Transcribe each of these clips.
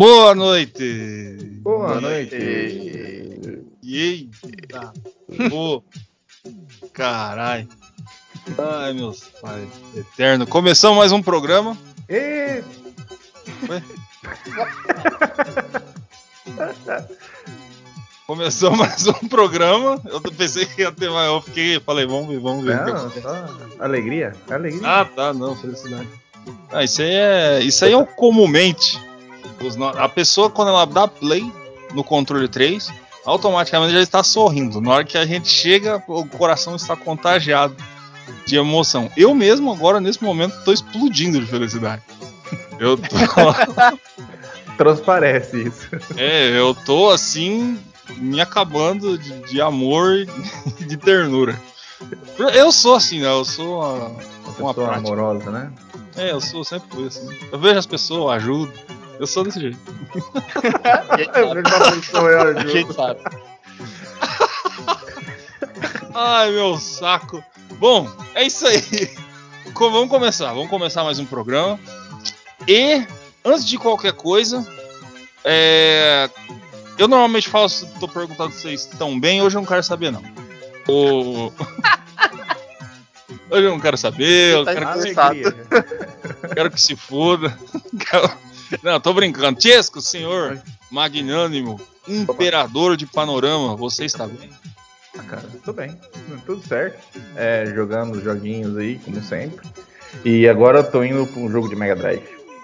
Boa noite! Boa noite! Eita! Pô! Caralho! Ai, meus pais. Eterno. Começamos mais um programa. E... Começou mais um programa. Eu pensei que ia ter mais. Eu fiquei, falei, vamos ver, vamos ver. Não, só alegria, alegria. Ah, tá, não, felicidade. Ah, isso aí é. Isso aí é o comumente. No- A pessoa, quando ela dá play no controle 3, automaticamente já está sorrindo. Na hora que a gente chega, o coração está contagiado de emoção. Eu mesmo, agora, nesse momento, estou explodindo de felicidade. Eu tô. Transparece isso. é, eu tô assim, me acabando de, de amor e de ternura. Eu sou assim, né? Eu sou uma, uma Pessoa prática. amorosa, né? É, eu sou sempre fui assim. Eu vejo as pessoas, eu ajudo. Eu sou desse jeito. A gente sabe. Ai, meu saco. Bom, é isso aí. Vamos começar. Vamos começar mais um programa. E, antes de qualquer coisa, é, eu normalmente faço, tô perguntando se vocês estão bem. Hoje eu não quero saber, não. O- Hoje eu não quero saber. Eu Tá quero, Alegria. quero que se foda. Quero- Não, tô brincando. Chesco, senhor magnânimo, imperador de panorama, você está bem? Ah, cara, tudo bem. Tudo certo. É, jogando os joguinhos aí, como sempre. E agora eu tô indo pra um jogo de Mega Drive.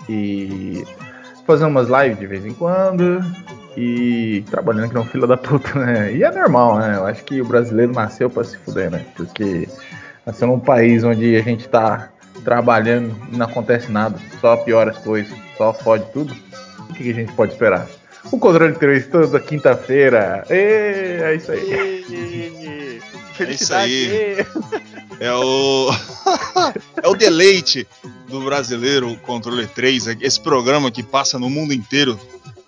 E fazendo umas lives de vez em quando. E trabalhando que não fila da puta, né? E é normal, né? Eu acho que o brasileiro nasceu pra se fuder, né? Porque nasceu num país onde a gente tá trabalhando e não acontece nada, só piora as coisas, só fode tudo. O que, que a gente pode esperar? O controle 3 toda quinta-feira. É isso aí. Felicidade. aí. É o. é o deleite do brasileiro o Controle 3, esse programa que passa no mundo inteiro,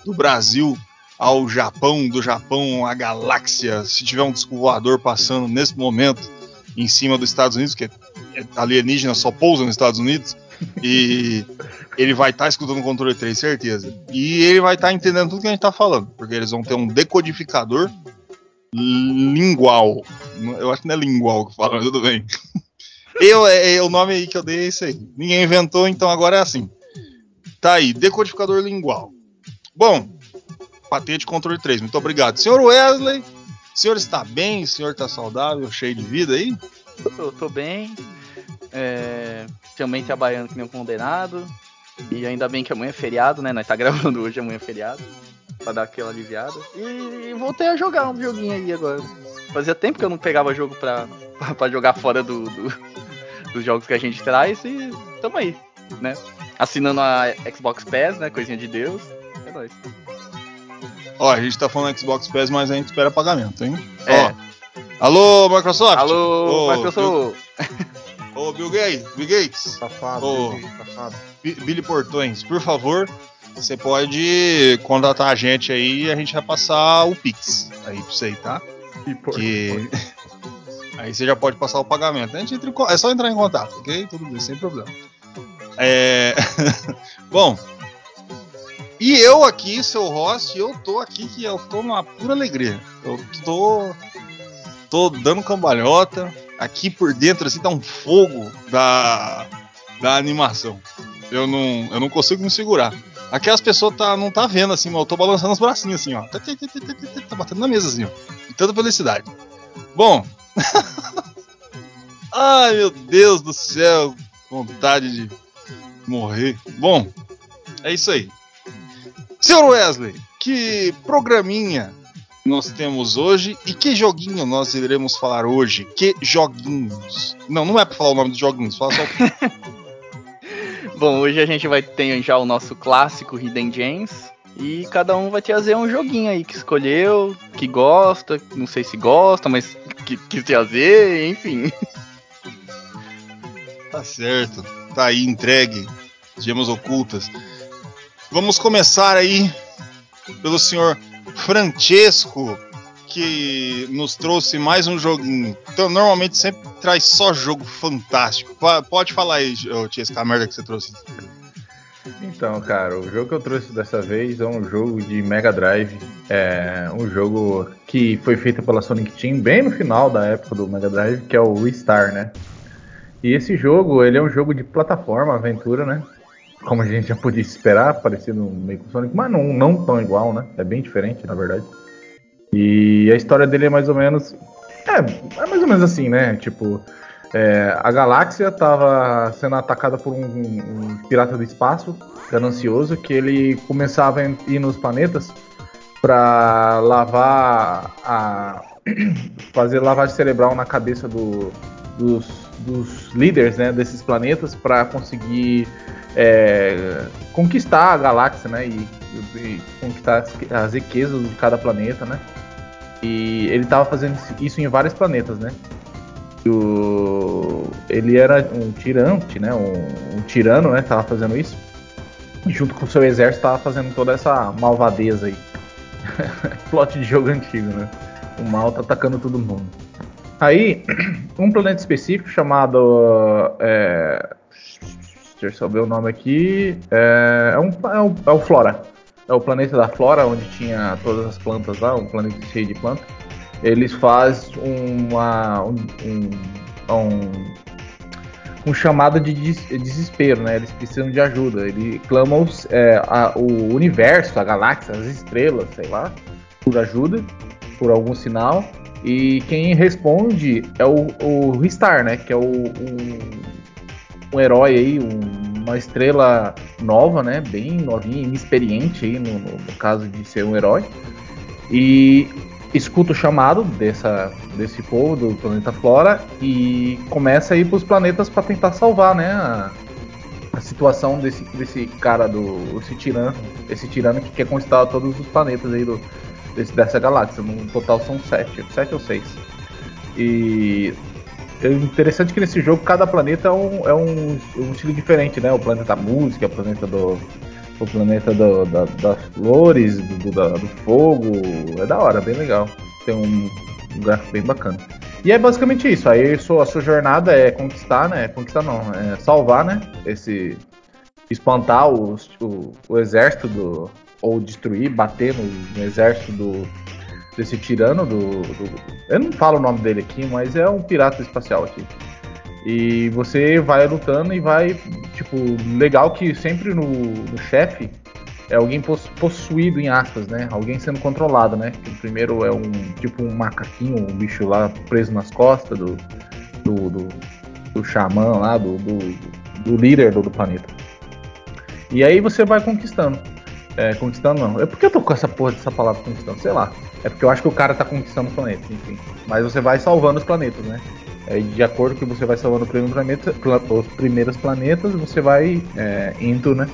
do Brasil ao Japão, do Japão à galáxia. Se tiver um disco voador passando nesse momento em cima dos Estados Unidos, que é alienígena só pousa nos Estados Unidos, e ele vai estar escutando o controle 3, certeza. E ele vai estar entendendo tudo que a gente tá falando, porque eles vão ter um decodificador lingual. Eu acho que não é lingual que fala, mas tudo bem. Eu, é, é o nome aí que eu dei é esse aí. Ninguém inventou, então agora é assim. Tá aí, decodificador lingual. Bom, patente controle 3, muito obrigado. Senhor Wesley, o senhor está bem? O senhor está saudável, cheio de vida aí? Eu tô bem. É, também trabalhando que nem um condenado. E ainda bem que amanhã é feriado, né? Nós tá gravando hoje, amanhã é feriado. Pra dar aquela aliviada. E, voltei a jogar um joguinho aí agora. Fazia tempo que eu não pegava jogo pra, pra jogar fora do, do- dos jogos que a gente traz e tamo aí, né? Assinando a Xbox Pass, né? Coisinha de Deus. É nóis. Ó, a gente tá falando Xbox Pass, mas a gente espera pagamento, hein? É. Ó, alô, Microsoft? Alô, Ô, Microsoft! Ô, Bill Gates, Bill Gates, Safado, Ô. Bill, safado. Bi- Billy Portões, por favor, você pode contratar a gente aí e a gente vai passar o Pix aí pra você, tá? E por- Que... Aí você já pode passar o pagamento. A gente entra em É só entrar em contato, ok? Tudo bem, sem problema. É... Bom. E eu aqui, seu host, eu tô aqui que eu tô numa pura alegria. Eu tô. tô dando cambalhota. Aqui por dentro, assim, tá um fogo da, da animação. Eu não, eu não consigo me segurar. Aqui as pessoas tá, não tá vendo assim, mas eu tô balançando os bracinhos assim, ó. Tá, tá, tá, tá, tá, tá, tá batendo na mesa assim, ó. De tanta felicidade. Bom. Ai, meu Deus do céu. Vontade de morrer. Bom, é isso aí. Senhor Wesley, que programinha nós temos hoje e que joguinho nós iremos falar hoje? Que joguinhos? Não, não é pra falar o nome dos joguinhos, fala só o Bom, hoje a gente vai ter já o nosso clássico Hidden Gems. E cada um vai trazer um joguinho aí que escolheu, que gosta, não sei se gosta, mas que quis trazer, enfim. Tá certo. Tá aí entregue. Gemas ocultas. Vamos começar aí pelo senhor Francesco, que nos trouxe mais um joguinho. Então, normalmente sempre traz só jogo fantástico. Pode falar aí, Tiesca, a merda que você trouxe. Então, cara, o jogo que eu trouxe dessa vez é um jogo de Mega Drive. É um jogo que foi feito pela Sonic Team bem no final da época do Mega Drive, que é o Star, né? E esse jogo, ele é um jogo de plataforma, aventura, né? Como a gente já podia esperar, parecido meio com Sonic, mas não, não tão igual, né? É bem diferente, na verdade. E a história dele é mais ou menos. É, é mais ou menos assim, né? Tipo, é, a galáxia estava sendo atacada por um, um pirata do espaço ganancioso que ele começava a ir nos planetas para lavar a fazer lavagem cerebral na cabeça do- dos, dos líderes né, desses planetas para conseguir é, conquistar a galáxia né, e, e conquistar as, as riquezas de cada planeta né. E ele estava fazendo isso em vários planetas, né? o- ele era um tirante, né? Um, um tirano, né? Tava fazendo isso. Junto com o seu exército tava fazendo toda essa malvadeza aí. Plot de jogo antigo, né? O mal tá atacando todo mundo. Aí, um planeta específico chamado. É... Deixa eu saber o nome aqui. É, é, um, é, um- é o Flora. É o planeta da Flora, onde tinha todas as plantas lá, um planeta cheio de plantas eles fazem uma, um, um, um, um chamado de des- desespero, né? Eles precisam de ajuda. Ele clama os, é, a- o universo, a galáxia, as estrelas, sei lá, por ajuda, por algum sinal. E quem responde é o, o Star, né? Que é o, um, um herói aí, um- uma estrela nova, né? Bem novinha, inexperiente aí no, no- no caso de ser um herói. E escuta o chamado dessa, desse povo do planeta Flora e começa a ir para os planetas para tentar salvar, né, a, a situação desse, desse cara do esse tirano, esse tirano que quer conquistar todos os planetas aí do, desse- dessa galáxia. No total são sete, sete ou seis. E é interessante que nesse jogo cada planeta é um, é um, um estilo diferente, né? O planeta da música, o planeta do o planeta do- da- das flores, do, da- do fogo. É da hora, bem legal. Tem um, um gráfico bem bacana. E é basicamente isso. Aí sua, a sua jornada é conquistar, né? Conquistar não, é salvar, né? Esse. Espantar o, o exército do. Ou destruir, bater no, no exército do. Desse tirano do, do- Eu não falo o nome dele aqui, mas é um pirata espacial aqui. E você vai lutando e vai, tipo, legal que sempre no, no chefe é alguém pos- possuído em aspas, né? Alguém sendo controlado, né? O primeiro é um tipo um macaquinho, um bicho lá preso nas costas do do, do, do xamã lá, do, do, do líder do, do planeta. E aí você vai conquistando. É, conquistando não. É porque eu tô com essa porra dessa palavra conquistando, sei lá. É porque eu acho que o cara tá conquistando o planeta, enfim. Mas você vai salvando os planetas, né? Aí, de acordo que você vai salvando planeta, pla- os primeiros planetas, você vai é, indo, né?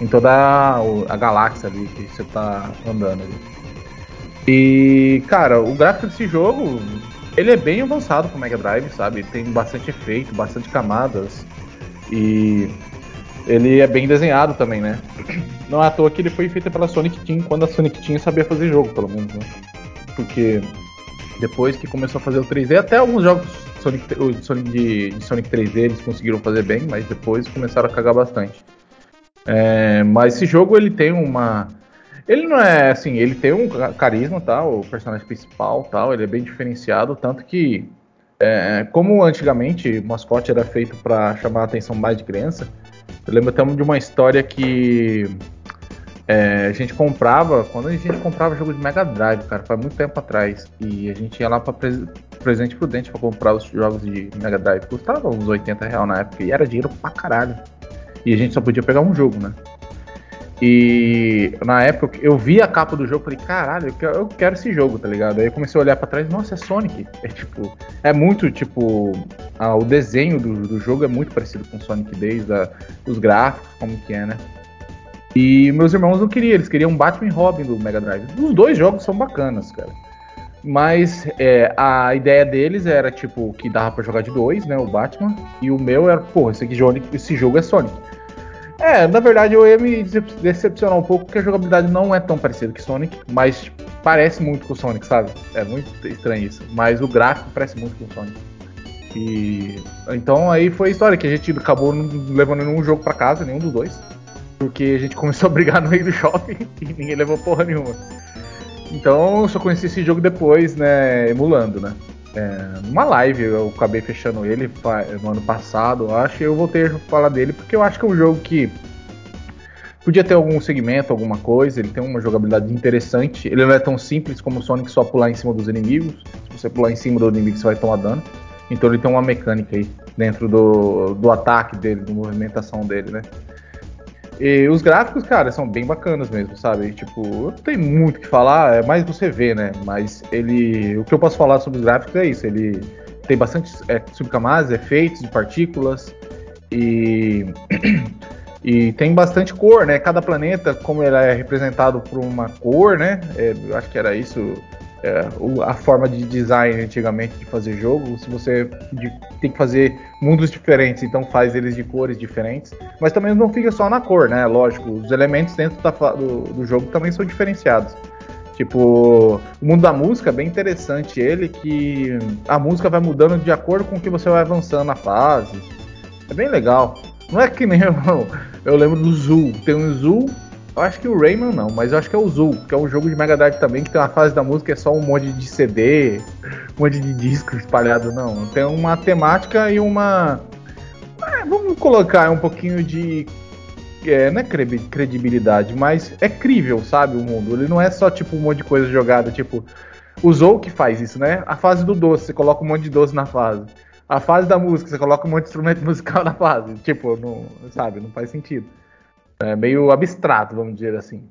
Em toda a, a galáxia ali que você tá andando ali. E, cara, o gráfico desse jogo, ele é bem avançado pro Mega Drive, sabe? Tem bastante efeito, bastante camadas. E ele é bem desenhado também, né? Não é à toa que ele foi feito pela Sonic Team, quando a Sonic Team sabia fazer jogo, pelo menos, né? Porque depois que começou a fazer o 3D, até alguns jogos Sonic, de, de Sonic 3D eles conseguiram fazer bem, mas depois começaram a cagar bastante. É, mas esse jogo ele tem uma. Ele não é assim, ele tem um ca- carisma, tá? O personagem principal, tal, ele é bem diferenciado, tanto que é, como antigamente o mascote era feito para chamar a atenção mais de criança, eu lembro até de uma história que é, a gente comprava, quando a gente comprava jogo de Mega Drive, cara, faz muito tempo atrás, e a gente ia lá para Presente Prudente para comprar os jogos de Mega Drive, custava uns 80 reais na época, e era dinheiro pra caralho. E a gente só podia pegar um jogo, né? E na época eu vi a capa do jogo e falei, caralho, eu quero, eu quero esse jogo, tá ligado? Aí eu comecei a olhar pra trás, nossa, é Sonic. É tipo, é muito tipo. o desenho do, do jogo é muito parecido com Sonic desde os gráficos, como que é, né? E meus irmãos não queriam, eles queriam Batman e Robin do Mega Drive. Os dois jogos são bacanas, cara. Mas é, a ideia deles era, tipo, que dava pra jogar de dois, né? O Batman. E o meu era, pô, esse, aqui, esse jogo é Sonic. É, na verdade eu ia me decepcionar um pouco porque a jogabilidade não é tão parecida que Sonic, mas parece muito com o Sonic, sabe? É muito estranho isso. Mas o gráfico parece muito com o Sonic. E então aí foi a história que a gente acabou levando nenhum jogo para casa, nenhum dos dois. Porque a gente começou a brigar no meio do shopping e ninguém levou porra nenhuma. Então eu só conheci esse jogo depois, né, emulando, né? É, numa live eu acabei fechando ele no ano passado, eu acho, e eu voltei a falar dele porque eu acho que é um jogo que podia ter algum segmento, alguma coisa, ele tem uma jogabilidade interessante, ele não é tão simples como o Sonic só pular em cima dos inimigos, se você pular em cima do inimigo você vai tomar dano, então ele tem uma mecânica aí dentro do, do ataque dele, da movimentação dele, né? E os gráficos, cara, são bem bacanas mesmo, sabe? Tipo, não tem muito o que falar, é mais você ver, né? Mas ele. O que eu posso falar sobre os gráficos é isso. Ele tem bastante é, subcamadas, efeitos de partículas e. e tem bastante cor, né? Cada planeta, como ele é representado por uma cor, né? É, eu acho que era isso é, a forma de design antigamente de fazer jogo, se você de, tem que fazer mundos diferentes, então faz eles de cores diferentes, mas também não fica só na cor, né? Lógico, os elementos dentro da, do, do, jogo também são diferenciados. Tipo, o mundo da música é bem interessante ele, que a música vai mudando de acordo com o que você vai avançando na fase. É bem legal. Não é que nem eu, eu lembro do Zul. Tem um Zul eu acho que o Rayman não, mas eu acho que é o Zul, que é um jogo de Mega Drive também, que tem uma fase da música é só um monte de CD, um monte de disco espalhado, não. Tem uma temática e uma. É, vamos colocar um pouquinho de. É, não é credibilidade, mas é crível, sabe? O mundo. Ele não é só tipo um monte de coisa jogada, tipo. O Zou que faz isso, né? A fase do doce, você coloca um monte de doce na fase. A fase da música, você coloca um monte de instrumento musical na fase. Tipo, não, sabe? Não faz sentido. É meio abstrato, vamos dizer assim.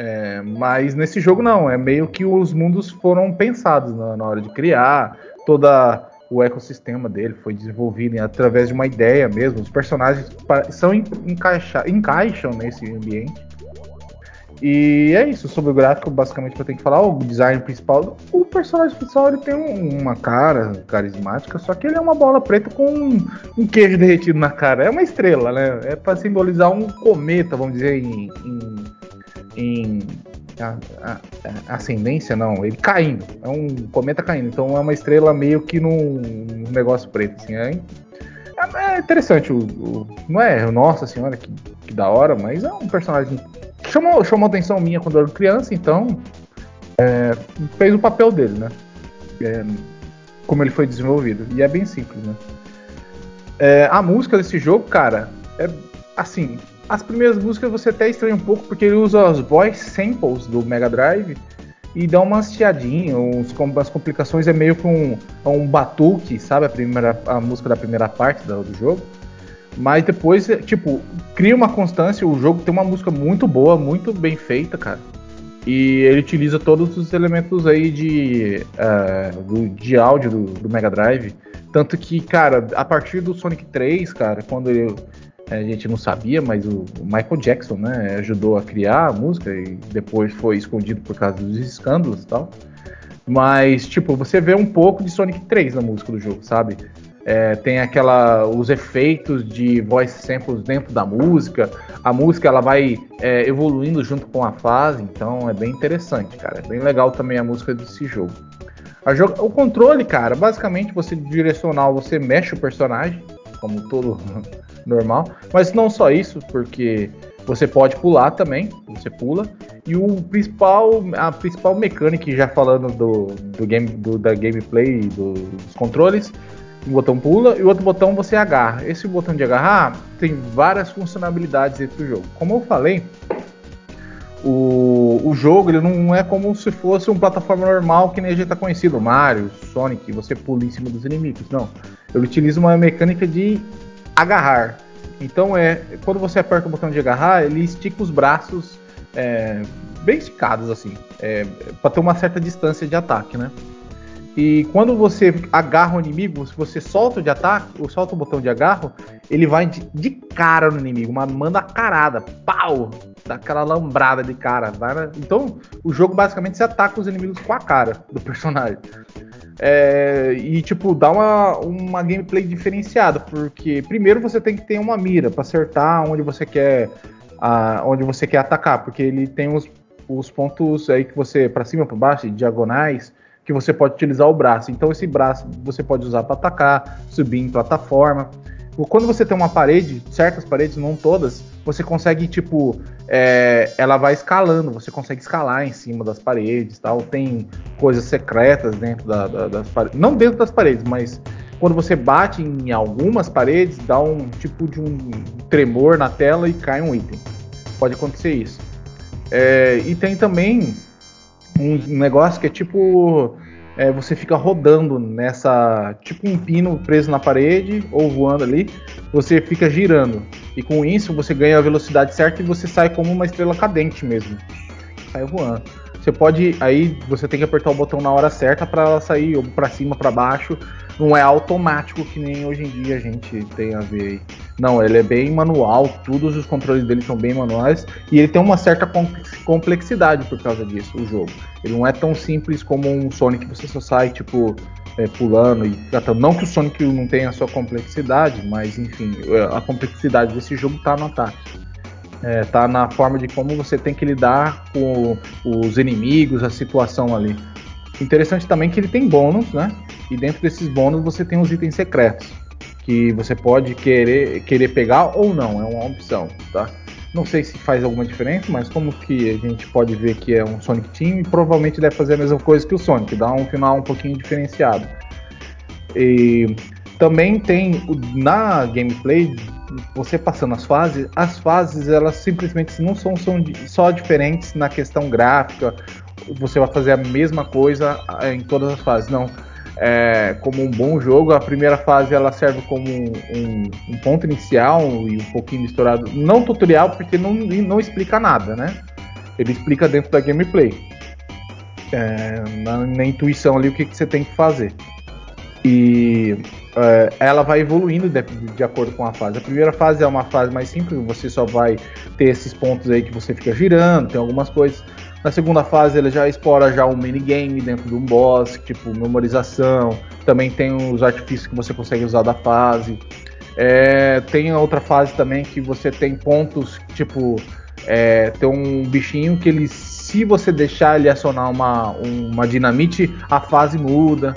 É, mas nesse jogo não, é meio que os mundos foram pensados na, na hora de criar, toda o ecossistema dele foi desenvolvido através de uma ideia mesmo. Os personagens são encaixa, encaixam nesse ambiente. E é isso, sobre o gráfico, basicamente eu tenho que falar, o design principal, o personagem principal ele tem uma cara carismática, só que ele é uma bola preta com um, um queijo derretido na cara. É uma estrela, né? É para simbolizar um cometa, vamos dizer, em, em, em a, a, a ascendência, não, ele caindo. É um cometa caindo, então é uma estrela meio que num, num negócio preto, assim, é, é interessante. O, o, não é, nossa senhora, que, que da hora, mas é um personagem chamou, chamou atenção minha quando eu era criança, então é, fez o papel dele, né? É, como ele foi desenvolvido. E é bem simples, né? É, a música desse jogo, cara, é assim. As primeiras músicas você até estranha um pouco porque ele usa os voice samples do Mega Drive e dá uma hasteadinha, uns, as complicações é meio com um, um batuque, sabe? A, primeira, a música da primeira parte do, do jogo. Mas depois, tipo, cria uma constância. O jogo tem uma música muito boa, muito bem feita, cara. E ele utiliza todos os elementos aí de, uh, do, de áudio do, do, Mega Drive. Tanto que, cara, a partir do Sonic 3, cara, quando eu, a gente não sabia, mas o Michael Jackson, né, ajudou a criar a música e depois foi escondido por causa dos escândalos e tal. Mas, tipo, você vê um pouco de Sonic 3 na música do jogo, sabe? É, tem aquela os efeitos de voice samples dentro da música. A música ela vai é, evoluindo junto com a fase, então é bem interessante, cara. É bem legal também a música desse jogo. o controle, cara, basicamente você direcional, você mexe o personagem, como todo normal. Mas não só isso, porque você pode pular também, você pula. E o principal, a principal mecânica, já falando do, do game, do, da gameplay do, dos controles, um botão pula e o outro botão você agarra. Esse botão de agarrar tem várias funcionalidades dentro do jogo. Como eu falei, o, o jogo ele não é como se fosse um plataforma normal que nem a gente está conhecido, Mario, Sonic, você pula em cima dos inimigos. Não, ele utiliza uma mecânica de agarrar. Então é quando você aperta o botão de agarrar, ele estica os braços é, bem esticados assim, é, para ter uma certa distância de ataque, né? E quando você agarra o inimigo, se você solta de ataque, ou solta o botão de agarro, ele vai de, de cara no inimigo, uma manda carada, pau! dá aquela lambrada de cara. Então, o jogo basicamente você ataca os inimigos com a cara do personagem. É, e tipo, dá uma, uma gameplay diferenciada, porque primeiro você tem que ter uma mira para acertar onde você quer a, onde você quer atacar, porque ele tem os, os pontos aí que você para cima, para baixo, diagonais, que você pode utilizar o braço. Então esse braço você pode usar para atacar, subir em plataforma. Quando você tem uma parede, certas paredes, não todas, você consegue, tipo, é, ela vai escalando, você consegue escalar em cima das paredes tal. Tem coisas secretas dentro da, da, das paredes. Não dentro das paredes, mas quando você bate em algumas paredes, dá um tipo de um tremor na tela e cai um item. Pode acontecer isso. É, e tem também um negócio que é tipo é, você fica rodando nessa. Tipo um pino preso na parede ou voando ali. Você fica girando. E com isso você ganha a velocidade certa e você sai como uma estrela cadente mesmo. Sai voando. Você pode. Aí você tem que apertar o botão na hora certa para ela sair ou para cima, para baixo não é automático que nem hoje em dia a gente tem a ver aí. Não, ele é bem manual, todos os controles dele são bem manuais e ele tem uma certa complexidade por causa disso, o jogo. Ele não é tão simples como um Sonic que você só sai, tipo, é, pulando e tratando. Não que o Sonic não tenha a sua complexidade, mas enfim, é, a complexidade desse jogo tá no ataque. É, tá na forma de como você tem que lidar com os inimigos, a situação ali. Interessante também que ele tem bônus, né? E dentro desses bônus você tem os itens secretos, que você pode querer, querer pegar ou não, é uma opção, tá? Não sei se faz alguma diferença, mas como que a gente pode ver que é um Sonic Team, provavelmente deve fazer a mesma coisa que o Sonic, dá um final um pouquinho diferenciado. E também tem na gameplay, você passando as fases, as fases elas simplesmente não são, são só diferentes na questão gráfica, você vai fazer a mesma coisa eh, em todas as fases, não é, como um bom jogo. A primeira fase ela serve como um, um, ponto inicial e um pouquinho misturado. Não tutorial, porque não, não explica nada, né? Ele explica dentro da gameplay. É, na, na, intuição ali o que, que, você tem que fazer. E é, ela vai evoluindo de, de, acordo com a fase. A primeira fase é uma fase mais simples, você só vai ter esses pontos aí que você fica girando, tem algumas coisas. Na segunda fase ele já explora já um minigame dentro de um boss, tipo memorização. Também tem os artifícios que você consegue usar da fase. É, tem outra fase também que você tem pontos, tipo, é, tem um bichinho que ele, se você deixar ele acionar uma, uma dinamite, a fase muda.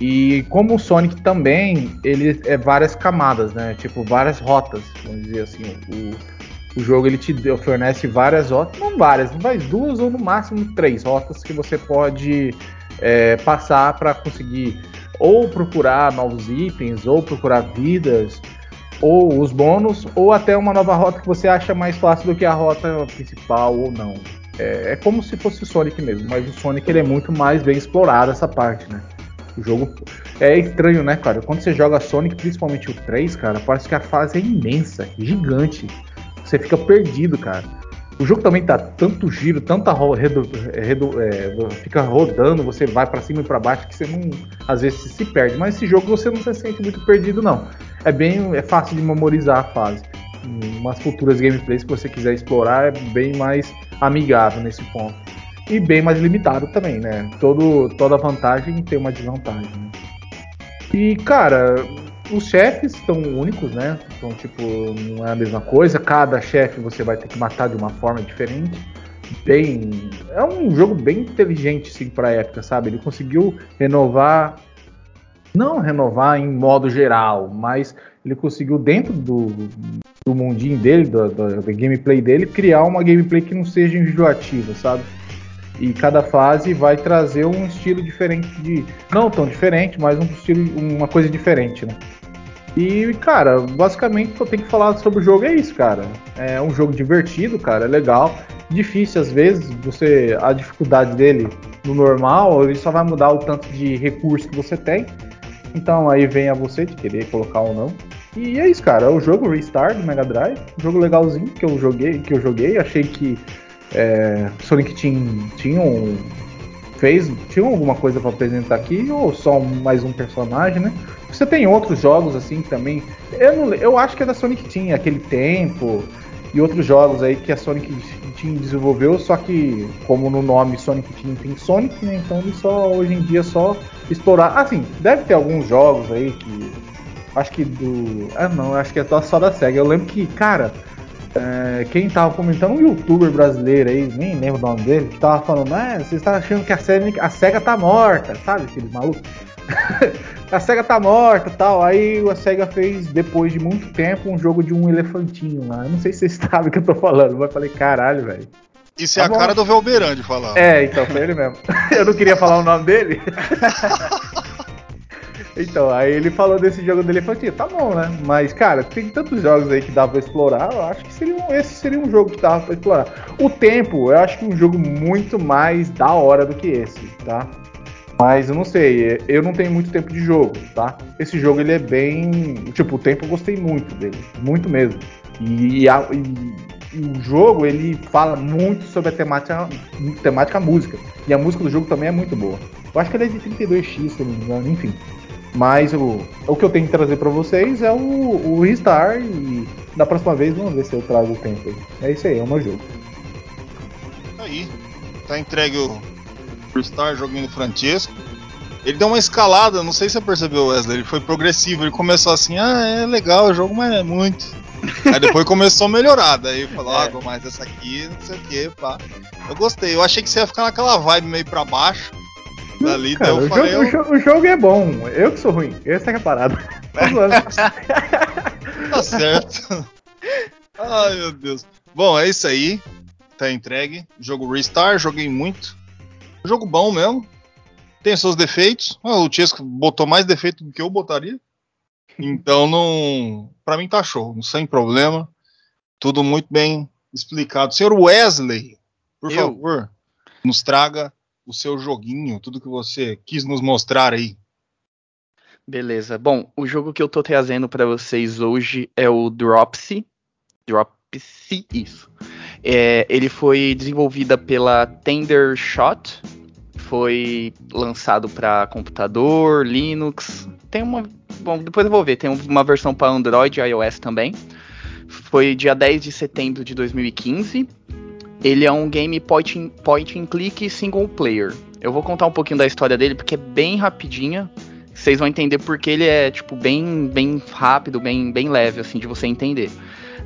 E como o Sonic também, ele é várias camadas, né? Tipo, várias rotas, vamos dizer assim. O, o jogo ele te fornece várias rotas, não várias, mais duas ou no máximo três rotas que você pode é, passar para conseguir ou procurar novos itens, ou procurar vidas, ou os bônus, ou até uma nova rota que você acha mais fácil do que a rota principal ou não. É, é como se fosse o Sonic mesmo, mas o Sonic ele é muito mais bem explorado essa parte, né? O jogo é estranho, né, cara? Quando você joga Sonic, principalmente o 3, cara, parece que a fase é imensa, gigante. Você fica perdido, cara. O jogo também tá tanto giro, tanta ro redo, redo, é, fica rodando, você vai para cima e para baixo que você não, às vezes se perde. Mas esse jogo você não se sente muito perdido não. É bem, é fácil de memorizar a fase. Umas futuras gameplays que você quiser explorar é bem mais amigável nesse ponto e bem mais limitado também, né? Todo, toda vantagem tem uma desvantagem. Né? E cara, os chefes são únicos, né? Então, tipo, não é a mesma coisa. Cada chefe você vai ter que matar de uma forma diferente. Bem, é um jogo bem inteligente, sim, para época, sabe? Ele conseguiu renovar, não renovar em modo geral, mas ele conseguiu dentro do, do mundinho dele, do, do gameplay dele, criar uma gameplay que não seja enjoativa, sabe? E cada fase vai trazer um estilo diferente de. Não tão diferente, mas um estilo, uma coisa diferente, né? E, cara, basicamente eu tenho que falar sobre o jogo é isso, cara. É um jogo divertido, cara, é legal. Difícil às vezes, você. A dificuldade dele no normal, ele só vai mudar o tanto de recurso que você tem. Então aí vem a você de querer colocar ou não. E é isso, cara. É o jogo Restart do Mega Drive. Um jogo legalzinho que eu joguei, que eu joguei. Achei que é, Sonic Team tinha um, fez tinha alguma coisa para apresentar aqui ou só mais um personagem, né? Você tem outros jogos assim também. Eu, não, eu acho que é da Sonic Team, aquele tempo. e outros jogos aí que a Sonic Team desenvolveu, só que como no nome Sonic Team tem Sonic, né? Então ele só hoje em dia só explorar. Assim, deve ter alguns jogos aí que acho que do, ah não, acho que é só da Sega. Eu lembro que, cara, é, quem tava comentando, um youtuber brasileiro aí, nem lembro o nome dele, que tava falando, ah, você está achando que a SEGA, a SEGA tá morta, sabe aqueles malucos? a SEGA tá morta tal. Aí a SEGA fez, depois de muito tempo, um jogo de um elefantinho lá. Eu não sei se vocês sabem o que eu tô falando, mas eu falei, caralho, velho. Isso é tá a bom. cara do Velberandi falar. É, então foi ele mesmo. eu não queria falar o nome dele. Então, aí ele falou desse jogo do elefantinho. Tá bom, né? Mas, cara, tem tantos jogos aí que dá pra explorar. Eu acho que seria um, esse seria um jogo que dava pra explorar. O tempo, eu acho que um jogo muito mais da hora do que esse, tá? Mas eu não sei, eu não tenho muito tempo de jogo, tá? Esse jogo ele é bem. Tipo, o tempo eu gostei muito dele. Muito mesmo. E, a, e, e o jogo ele fala muito sobre a temática, temática música. E a música do jogo também é muito boa. Eu acho que ele é de 32x, se não me engano, enfim. Mas o, o que eu tenho que trazer para vocês é o, o Ristar e da próxima vez vamos ver se eu trago o tempo aí. É isso aí, é o meu jogo. Aí, tá entregue o Ristar joguinho do Francesco. Ele deu uma escalada, não sei se você percebeu, Wesley, ele foi progressivo, ele começou assim, ah, é legal o jogo, mas é muito. Aí depois começou a melhorar, daí falou, ah, é. mas essa aqui, não sei o que, pá. Eu gostei, eu achei que você ia ficar naquela vibe meio pra baixo. Dali, Cara, o, falei, jogo, eu... o, jogo, o, jogo, é bom, eu que sou ruim, essa é a parada. tá certo. Ai meu Deus. Bom, é isso aí. Tá entregue. Jogo Restart, joguei muito. Jogo bom mesmo. Tem seus defeitos. Ah, o Chesco botou mais defeito do que eu botaria. Então não. Pra mim tá show, sem problema. Tudo muito bem explicado. Senhor Wesley, por eu. favor, nos traga o seu joguinho, tudo que você quis nos mostrar aí. Beleza. Bom, o jogo que eu tô trazendo para vocês hoje é o Dropsy. Dropsy, isso. É, ele foi desenvolvida pela Tender Shot. Foi lançado para computador, Linux. Tem uma. Bom, depois eu vou ver. Tem uma versão para Android e iOS também. Foi dia 10 de setembro de 2015. Ele é um game point point and click single player. Eu vou contar um pouquinho da história dele porque é bem rapidinha. Vocês vão entender porque ele é tipo bem, bem rápido, bem, bem leve assim de você entender.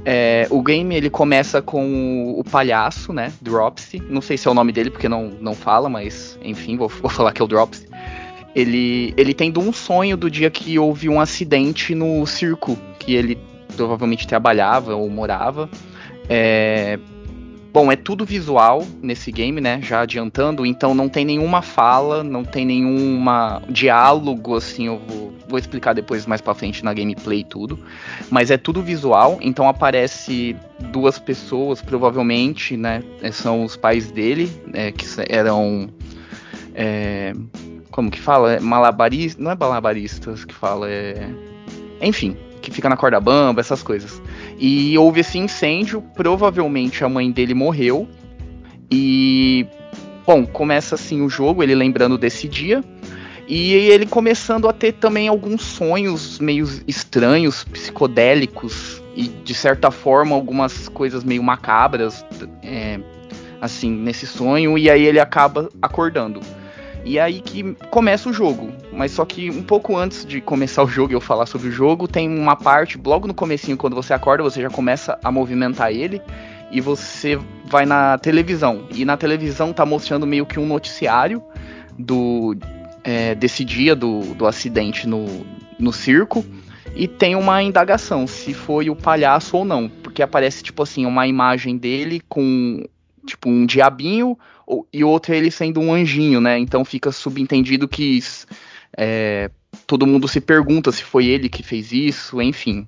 É, o game ele começa com o, palhaço, né? Dropsy. Não sei se é o nome dele porque não, não fala, mas enfim, vou, vou falar que é o Dropsy. Ele, ele tendo um sonho do dia que houve um acidente no circo que ele provavelmente trabalhava ou morava. É, Bom, é tudo visual nesse game, né? Já adiantando, então não tem nenhuma fala, não tem nenhuma diálogo, assim, eu vou, vou explicar depois mais pra frente na gameplay tudo. Mas é tudo visual, então aparece duas pessoas, provavelmente, né? É, são os pais dele, é, que eram. É, como que fala? Malabaristas. Não é malabaristas que fala, é. Enfim, que fica na corda bamba, essas coisas. E houve esse incêndio, provavelmente a mãe dele morreu. E bom, começa assim o jogo, ele lembrando desse dia. E ele começando a ter também alguns sonhos meio estranhos, psicodélicos e de certa forma algumas coisas meio macabras, é, assim, nesse sonho. E aí ele acaba acordando. E aí que começa o jogo. Mas só que um pouco antes de começar o jogo e eu falar sobre o jogo, tem uma parte, logo no comecinho, quando você acorda, você já começa a movimentar ele e você vai na televisão. E na televisão tá mostrando meio que um noticiário do é, desse dia do, do acidente no, no circo. E tem uma indagação se foi o palhaço ou não. Porque aparece, tipo assim, uma imagem dele com tipo um diabinho e outro ele sendo um anjinho, né? Então fica subentendido que é, todo mundo se pergunta se foi ele que fez isso, enfim.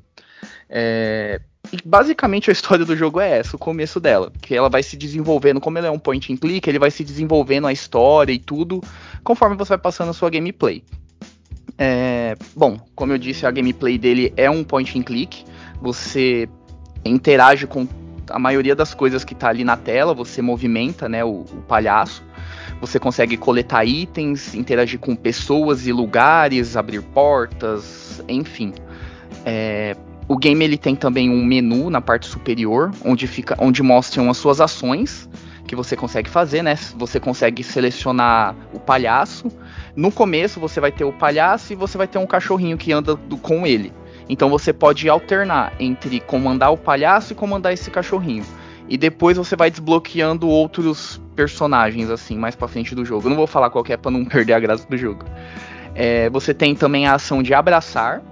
É, e basicamente a história do jogo é essa, o começo dela, que ela vai se desenvolvendo, como ele é um point and click, ele vai se desenvolvendo a história e tudo, conforme você vai passando a sua gameplay. É, bom, como eu disse, a gameplay dele é um point and click, você interage com a maioria das coisas que tá ali na tela, você movimenta, né, o, o palhaço. Você consegue coletar itens, interagir com pessoas e lugares, abrir portas, enfim. É, o game ele tem também um menu na parte superior, onde fica, onde mostram as suas ações que você consegue fazer, né? Você consegue selecionar o palhaço. No começo você vai ter o palhaço e você vai ter um cachorrinho que anda do, com ele. Então você pode alternar entre comandar o palhaço e comandar esse cachorrinho. E depois você vai desbloqueando outros personagens, assim, mais pra frente do jogo. Eu não vou falar qual é pra não perder a graça do jogo. É, você tem também a ação de abraçar.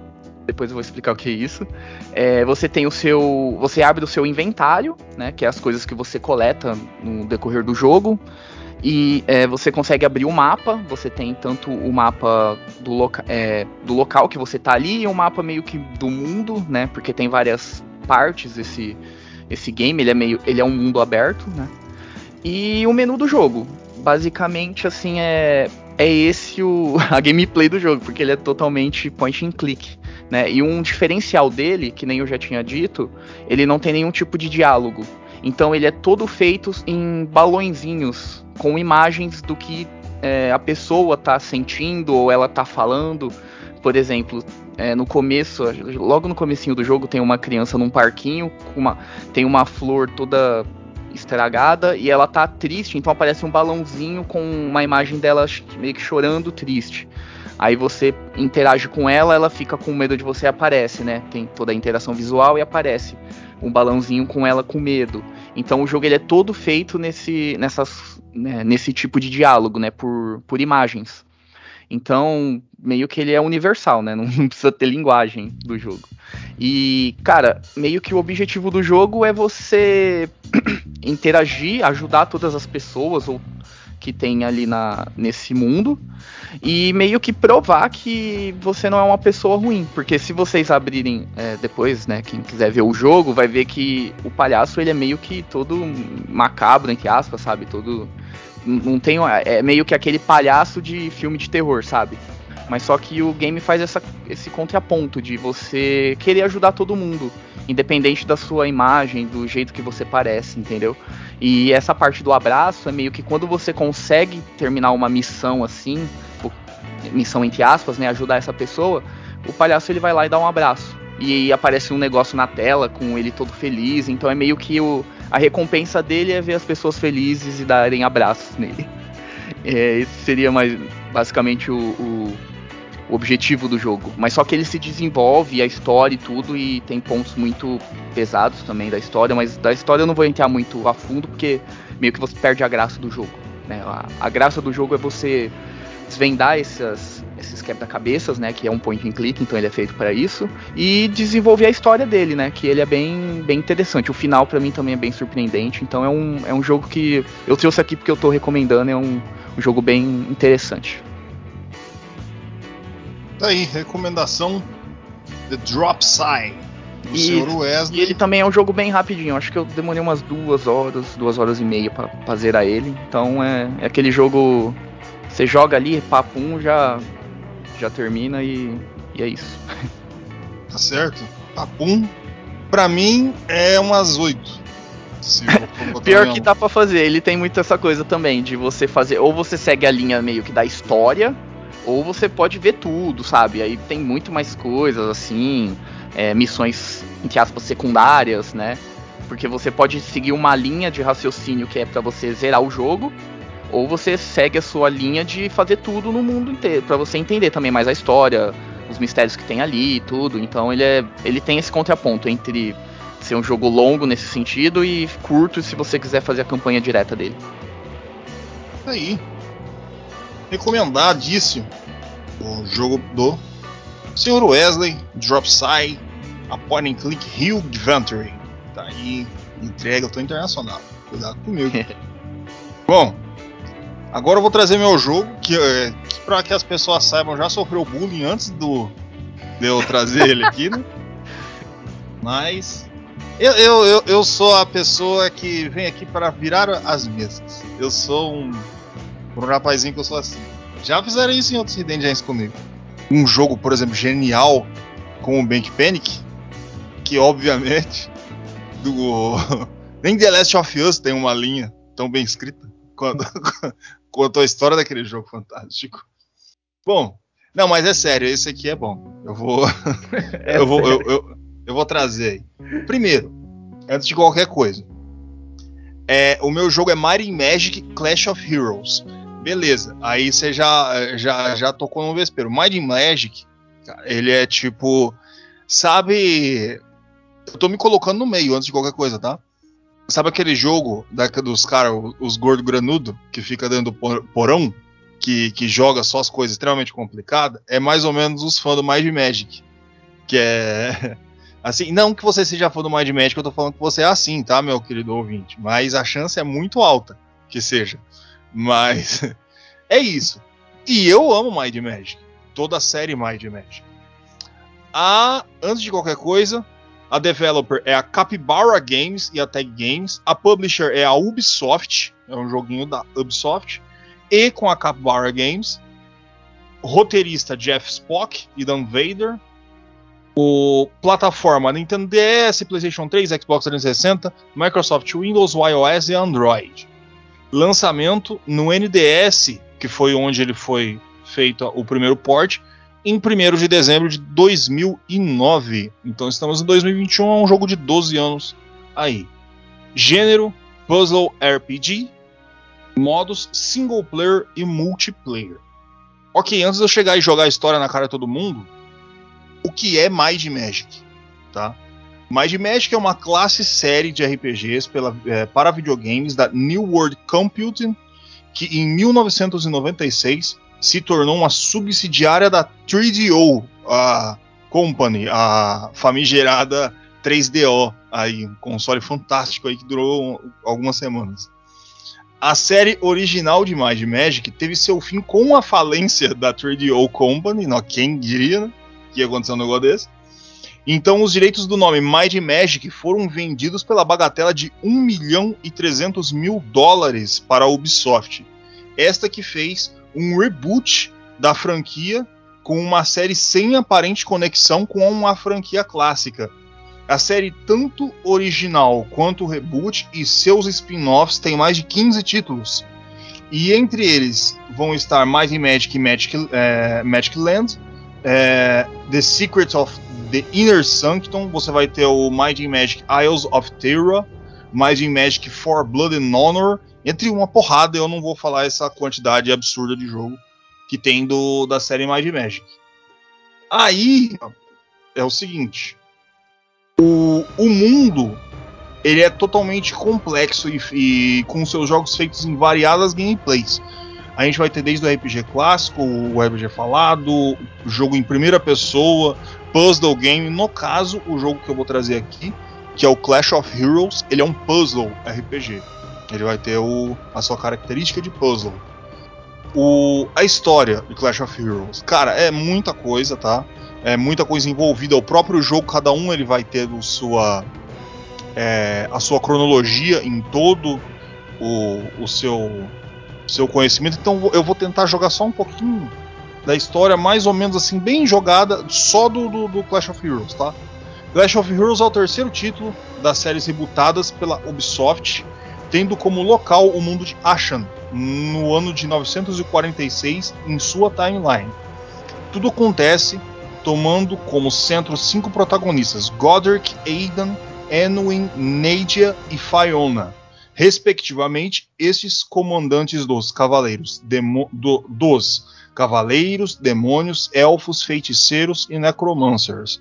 Depois eu vou explicar o que é isso. É, você tem o seu. Você abre o seu inventário, né? Que é as coisas que você coleta no decorrer do jogo. E é, você consegue abrir o mapa. Você tem tanto o mapa do, loca é, do local que você tá ali e o um mapa meio que do mundo, né? Porque tem várias partes esse, esse game. Ele é meio. Ele é um mundo aberto, né? E o menu do jogo. Basicamente, assim, é, é esse o, a gameplay do jogo, porque ele é totalmente point and click. Né? E um diferencial dele, que nem eu já tinha dito, ele não tem nenhum tipo de diálogo. Então ele é todo feito em balõezinhos, com imagens do que é, a pessoa está sentindo ou ela está falando. Por exemplo, é, no começo, logo no comecinho do jogo, tem uma criança num parquinho, uma, tem uma flor toda estragada e ela tá triste, então aparece um balãozinho com uma imagem dela meio que chorando, triste. Aí você interage com ela, ela fica com medo de você aparece, né? Tem toda a interação visual e aparece um balãozinho com ela com medo. Então o jogo ele é todo feito nesse, nessas, né, nesse tipo de diálogo, né? Por, por imagens. Então, meio que ele é universal, né? Não precisa ter linguagem do jogo. E, cara, meio que o objetivo do jogo é você interagir, ajudar todas as pessoas ou que tem ali na, nesse mundo. E meio que provar que você não é uma pessoa ruim, porque se vocês abrirem é, depois, né, quem quiser ver o jogo vai ver que o palhaço ele é meio que todo macabro entre aspas, sabe, todo não tem é meio que aquele palhaço de filme de terror, sabe? Mas só que o game faz essa, esse contraponto de você querer ajudar todo mundo, independente da sua imagem, do jeito que você parece, entendeu? E essa parte do abraço é meio que quando você consegue terminar uma missão assim, missão entre aspas, né, ajudar essa pessoa, o palhaço ele vai lá e dá um abraço. E aparece um negócio na tela com ele todo feliz, então é meio que o, a recompensa dele é ver as pessoas felizes e darem abraços nele. É, esse seria mais basicamente o, o o objetivo do jogo. Mas só que ele se desenvolve, a história e tudo, e tem pontos muito pesados também da história, mas da história eu não vou entrar muito a fundo, porque meio que você perde a graça do jogo. Né? A, a graça do jogo é você desvendar essas, esses quebra-cabeças, né? Que é um point and click, então ele é feito para isso. E desenvolver a história dele, né? Que ele é bem, bem interessante. O final para mim também é bem surpreendente. Então é um, é um jogo que eu trouxe aqui porque eu tô recomendando. É um, um jogo bem interessante. Tá aí, recomendação The Drop Sign. Do e, Sr. Wesley. E ele também é um jogo bem rapidinho. Acho que eu demorei umas duas horas, duas horas e meia pra, pra zerar ele. Então é, é aquele jogo. Você joga ali, papo um, já, já termina e, e é isso. Tá certo. Papum, pra mim, é umas oito. Pior que dá pra fazer, ele tem muito essa coisa também, de você fazer, ou você segue a linha meio que da história, ou você pode ver tudo, sabe? Aí tem muito mais coisas, assim, é, missões, entre aspas, secundárias, né? Porque você pode seguir uma linha de raciocínio que é para você zerar o jogo, ou você segue a sua linha de fazer tudo no mundo inteiro, para você entender também mais a história, os mistérios que tem ali e tudo. Então ele, é, ele tem esse contraponto entre ser um jogo longo nesse sentido e curto se você quiser fazer a campanha direta dele. Aí, recomendadíssimo o jogo do Sr. Wesley, Dropsy, a point and click Hill Adventure. Tá aí, entrega, eu tô internacional. Cuidado comigo. Bom, agora eu vou trazer meu jogo, que, é, que para que as pessoas saibam, já sofreu bullying antes do de eu trazer ele aqui, né? Mas eu, eu, eu, eu, sou a pessoa que vem aqui para virar as mesas. Eu sou um por um rapazinho que eu sou assim. Já fizeram isso em outros Hidden Gems comigo. Um jogo, por exemplo, genial com o Bank Panic, que obviamente do nem The Last of Us tem uma linha tão bem escrita quanto, quanto a história daquele jogo fantástico. Bom, não, mas é sério, esse aqui é bom. Eu vou, é eu, vou eu, eu, eu, vou vou trazer aí. Primeiro, antes de qualquer coisa, é, o meu jogo é Mighty Magic Clash of Heroes. Beleza, aí você já, já, já tocou no vespeiro. Mighty Magic, ele é tipo. Sabe. Eu tô me colocando no meio antes de qualquer coisa, tá? Sabe aquele jogo da, dos caras, os gordo granudo, que fica dentro do porão? Que, que joga só as coisas extremamente complicadas? É mais ou menos os fãs do Mighty Magic. Que é. Assim, não que você seja fã do Mind Magic, eu tô falando que você é assim, tá, meu querido ouvinte? Mas a chance é muito alta que seja. Mas é isso. E eu amo Mind Magic. Toda a série Mind Magic. A, antes de qualquer coisa, a developer é a Capybara Games e a Tag Games. A publisher é a Ubisoft, é um joguinho da Ubisoft. E com a Capybara Games. Roteirista Jeff Spock e Dan Vader. O plataforma Nintendo DS, PlayStation 3, Xbox 360, Microsoft Windows, iOS e Android. Lançamento no NDS, que foi onde ele foi feito o primeiro port, em 1 de dezembro de 2009. Então estamos em 2021, é um jogo de 12 anos aí. Gênero: Puzzle RPG. Modos single player e multiplayer. Ok, antes de eu chegar e jogar a história na cara de todo mundo, o que é Mind Magic, tá? Mind Magic é uma classe série de RPGs pela, é, para videogames da New World Computing, que em 1996 se tornou uma subsidiária da 3DO, a Company, a famigerada 3DO, aí, um console fantástico aí que durou algumas semanas. A série original de Mind Magic teve seu fim com a falência da 3DO Company, não, quem diria, né? que ia acontecer um negócio desse. Então, os direitos do nome Mighty Magic foram vendidos pela bagatela de 1 milhão e 300 mil dólares para a Ubisoft. Esta que fez um reboot da franquia com uma série sem aparente conexão com uma franquia clássica. A série, tanto original quanto o reboot e seus spin-offs, tem mais de 15 títulos. E entre eles vão estar Mighty Magic e Magic, é, Magic Land, é, The Secrets of the Inner Sanctum, você vai ter o Mighty Magic Isles of Terra, Mighty Magic For Blood and Honor, entre uma porrada, eu não vou falar essa quantidade absurda de jogo que tem do, da série Mighty Magic. Aí é o seguinte: o, o mundo ele é totalmente complexo e, e com seus jogos feitos em variadas gameplays. A gente vai ter desde o RPG clássico, o RPG falado, jogo em primeira pessoa, puzzle game. No caso, o jogo que eu vou trazer aqui, que é o Clash of Heroes, ele é um puzzle RPG. Ele vai ter o, a sua característica de puzzle. O, a história de Clash of Heroes, cara, é muita coisa, tá? É muita coisa envolvida. O próprio jogo, cada um ele vai ter o sua, é, a sua cronologia em todo o, o seu seu conhecimento. Então eu vou tentar jogar só um pouquinho da história, mais ou menos assim, bem jogada, só do, do, do Clash of Heroes, tá? Clash of Heroes é o terceiro título das séries rebootadas pela Ubisoft, tendo como local o mundo de Ashan, no ano de 946, em sua timeline. Tudo acontece tomando como centro cinco protagonistas: Godric, Aidan, Enwin, Nadia e Fiona, respectivamente, estes comandantes dos cavaleiros, demo, do, dos cavaleiros, demônios, elfos, feiticeiros e necromancers.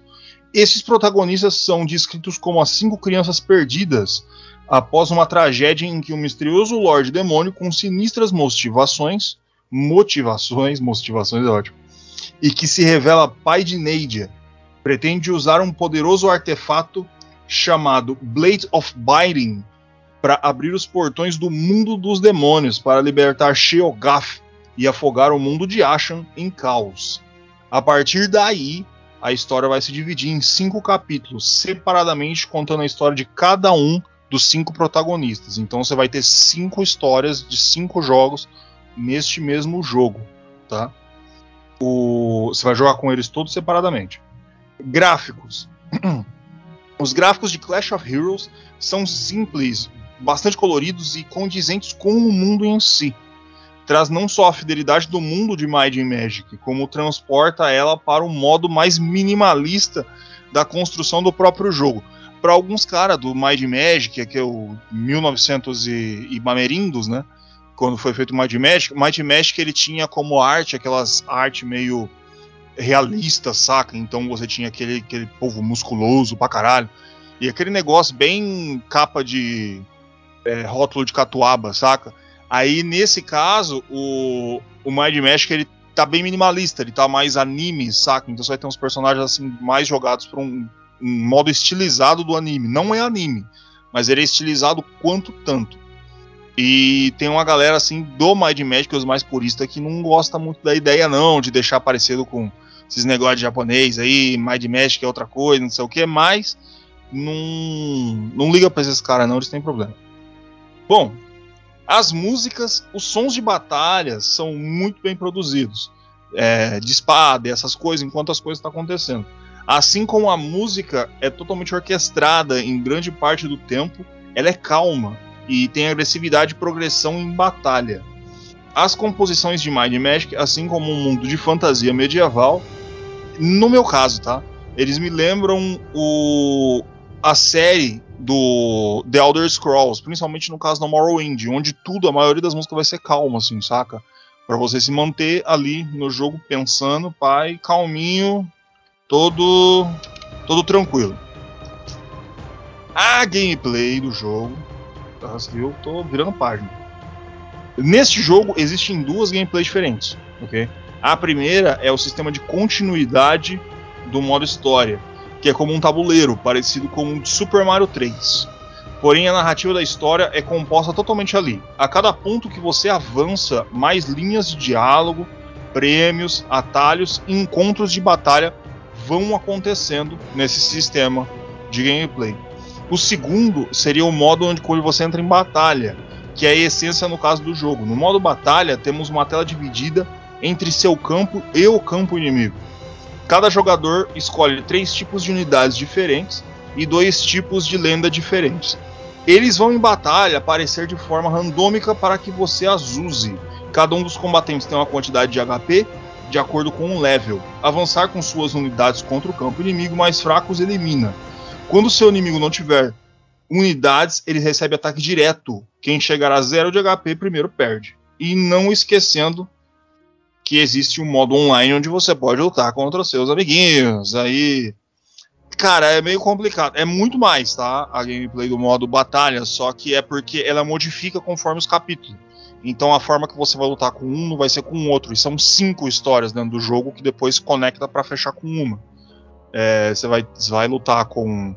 Esses protagonistas são descritos como as cinco crianças perdidas após uma tragédia em que um misterioso Lorde Demônio com sinistras motivações, motivações, motivações é ótimo, e que se revela pai de Neidia, pretende usar um poderoso artefato chamado Blade of Biting para abrir os portões do mundo dos demônios para libertar Sheogath e afogar o mundo de Ashan em caos. A partir daí, a história vai se dividir em cinco capítulos, separadamente contando a história de cada um dos cinco protagonistas. Então você vai ter cinco histórias de cinco jogos neste mesmo jogo, tá? O... Você vai jogar com eles todos separadamente. Gráficos. Os gráficos de Clash of Heroes são simples, bastante coloridos e condizentes com o mundo em si. Traz não só a fidelidade do mundo de Might and Magic, como transporta ela para um modo mais minimalista da construção do próprio jogo. Para alguns caras do Mind Magic, que é o 1900 e, e Mamerindos, né? Quando foi feito o Mind Magic, o Mind Magic ele tinha como arte aquelas arte meio realista, saca? Então você tinha aquele, aquele povo musculoso pra caralho. E aquele negócio bem capa de é, rótulo de catuaba, saca? Aí nesse caso, o, o Mind Magic ele tá bem minimalista, ele tá mais anime, saca? Então você vai ter uns personagens assim mais jogados para um, um, modo estilizado do anime. Não é anime, mas ele é estilizado quanto tanto. E tem uma galera assim do Mind Magic, os mais puristas, que não gosta muito da ideia não de deixar parecido com esses negócios de japonês aí, Mind Magic é outra coisa, não sei o que, mas não, não liga pra esses caras não, eles têm problema. Bom, as músicas, os sons de batalha são muito bem produzidos. É, de espada e essas coisas, enquanto as coisas estão acontecendo. Assim como a música é totalmente orquestrada em grande parte do tempo, ela é calma e tem agressividade e progressão em batalha. As composições de Mind Magic, assim como um mundo de fantasia medieval, no meu caso, tá? Eles me lembram o, a série do The Elder Scrolls, principalmente no caso do Morrowind, onde tudo, a maioria das músicas vai ser calma, assim, saca? Para você se manter ali no jogo pensando, pai, calminho, todo todo tranquilo. A gameplay do jogo, eu tô virando página. Neste jogo existem duas gameplays diferentes, ok? A primeira é o sistema de continuidade do modo história, que é como um tabuleiro, parecido com o de Super Mario 3. Porém, a narrativa da história é composta totalmente ali. A cada ponto que você avança, mais linhas de diálogo, prêmios, atalhos e encontros de batalha vão acontecendo nesse sistema de gameplay. O segundo seria o modo onde você entra em batalha, que é a essência no caso do jogo. No modo batalha, temos uma tela dividida entre seu campo e o campo inimigo. Cada jogador escolhe três tipos de unidades diferentes e dois tipos de lenda diferentes. Eles vão em batalha aparecer de forma randômica para que você as use. Cada um dos combatentes tem uma quantidade de HP de acordo com o level. Avançar com suas unidades contra o campo inimigo mais fracos elimina. Quando seu inimigo não tiver unidades, ele recebe ataque direto. Quem chegar a zero de HP primeiro perde. E não esquecendo que existe um modo online onde você pode lutar contra seus amiguinhos. Aí, cara, é meio complicado. É muito mais, tá? A gameplay do modo batalha, só que é porque ela modifica conforme os capítulos. Então a forma que você vai lutar com um não vai ser com o outro. E são cinco histórias dentro do jogo que depois se conecta para fechar com uma. É, você, vai, vai lutar com,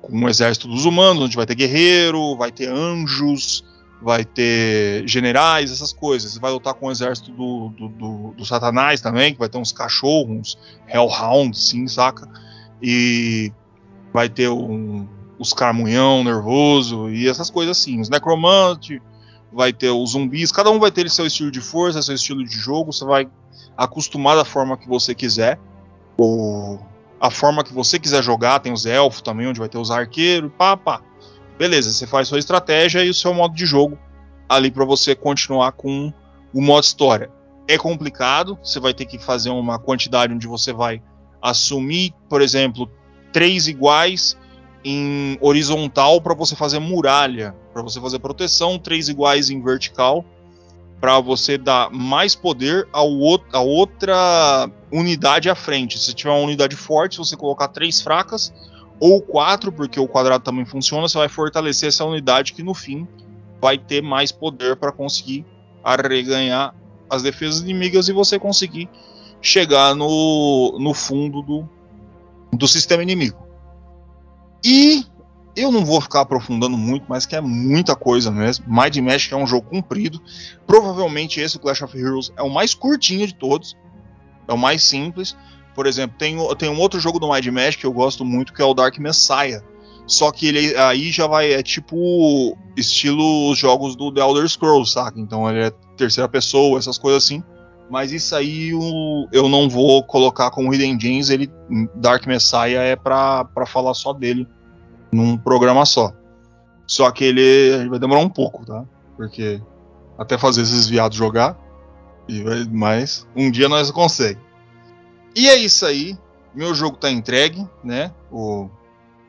com um exército dos humanos, onde vai ter guerreiro, vai ter anjos, vai ter generais, essas coisas. Vai lutar com o exército do, do, do, do Satanás também, que vai ter uns cachorros, uns Hellhounds, sim, saca? E vai ter um, os carmunhão nervoso e essas coisas assim. Os necromantes, vai ter os zumbis, cada um vai ter seu estilo de força, seu estilo de jogo, você vai acostumar da forma que você quiser. Ou a forma que você quiser jogar, tem os elfos também, onde vai ter os arqueiros, pá, pá. Beleza, você faz sua estratégia e o seu modo de jogo ali para você continuar com o modo história. É complicado, você vai ter que fazer uma quantidade onde você vai assumir, por exemplo, três iguais em horizontal para você fazer muralha, para você fazer proteção, três iguais em vertical para você dar mais poder ao a outra unidade à frente. Se tiver uma unidade forte, você colocar três fracas, ou 4, porque o quadrado também funciona, você vai fortalecer essa unidade que no fim vai ter mais poder para conseguir arreganhar as defesas inimigas e você conseguir chegar no, no fundo do, do sistema inimigo. E eu não vou ficar aprofundando muito, mas que é muita coisa mesmo. Mind Magic é um jogo comprido. Provavelmente esse, Clash of Heroes, é o mais curtinho de todos. É o mais simples. Por exemplo, tem, tem um outro jogo do Mind Magic que eu gosto muito, que é o Dark Messiah. Só que ele aí já vai, é tipo estilo os jogos do The Elder Scrolls, saca? Então ele é terceira pessoa, essas coisas assim. Mas isso aí eu, eu não vou colocar como Hidden Gems, ele Dark Messiah é pra, pra falar só dele num programa só. Só que ele vai demorar um pouco, tá? Porque até fazer esses viados jogar, mas um dia nós conseguimos. E é isso aí. meu jogo tá entregue, né? O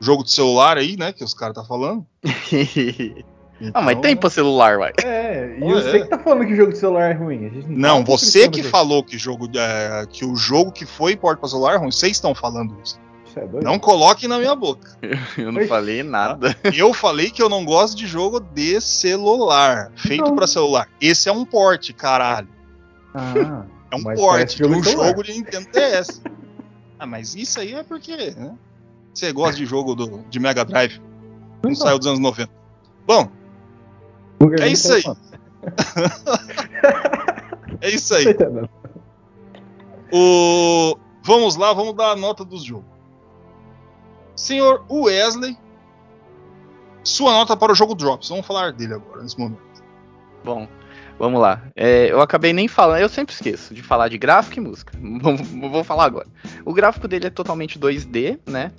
jogo de celular aí, né? Que os caras tá falando. ah, mas tem pra celular, vai. É, e você é. que tá falando que jogo de celular é ruim. A gente Não, tá você que falou que, jogo, é, que o jogo que foi porta pra celular é ruim. Vocês estão falando isso. Isso é doido. Não coloquem na minha boca. Eu não falei nada. Eu falei que eu não gosto de jogo de celular, feito Não. pra celular. Esse é um porte, caralho. Ah, É um porte de um jogo de Nintendo DS. ah, mas isso aí é porque né? você gosta de jogo do, de Mega Drive. Não Então. saiu dos anos 90. Bom, é King isso aí. é isso aí. O... Vamos lá, vamos dar a nota dos jogos. Senhor Wesley, sua nota para o jogo Drops. Vamos falar dele agora, nesse momento. Bom, vamos lá. É, eu acabei nem falando, eu sempre esqueço de falar de gráfico e música. Vou, falar agora. O gráfico dele é totalmente 2D, né?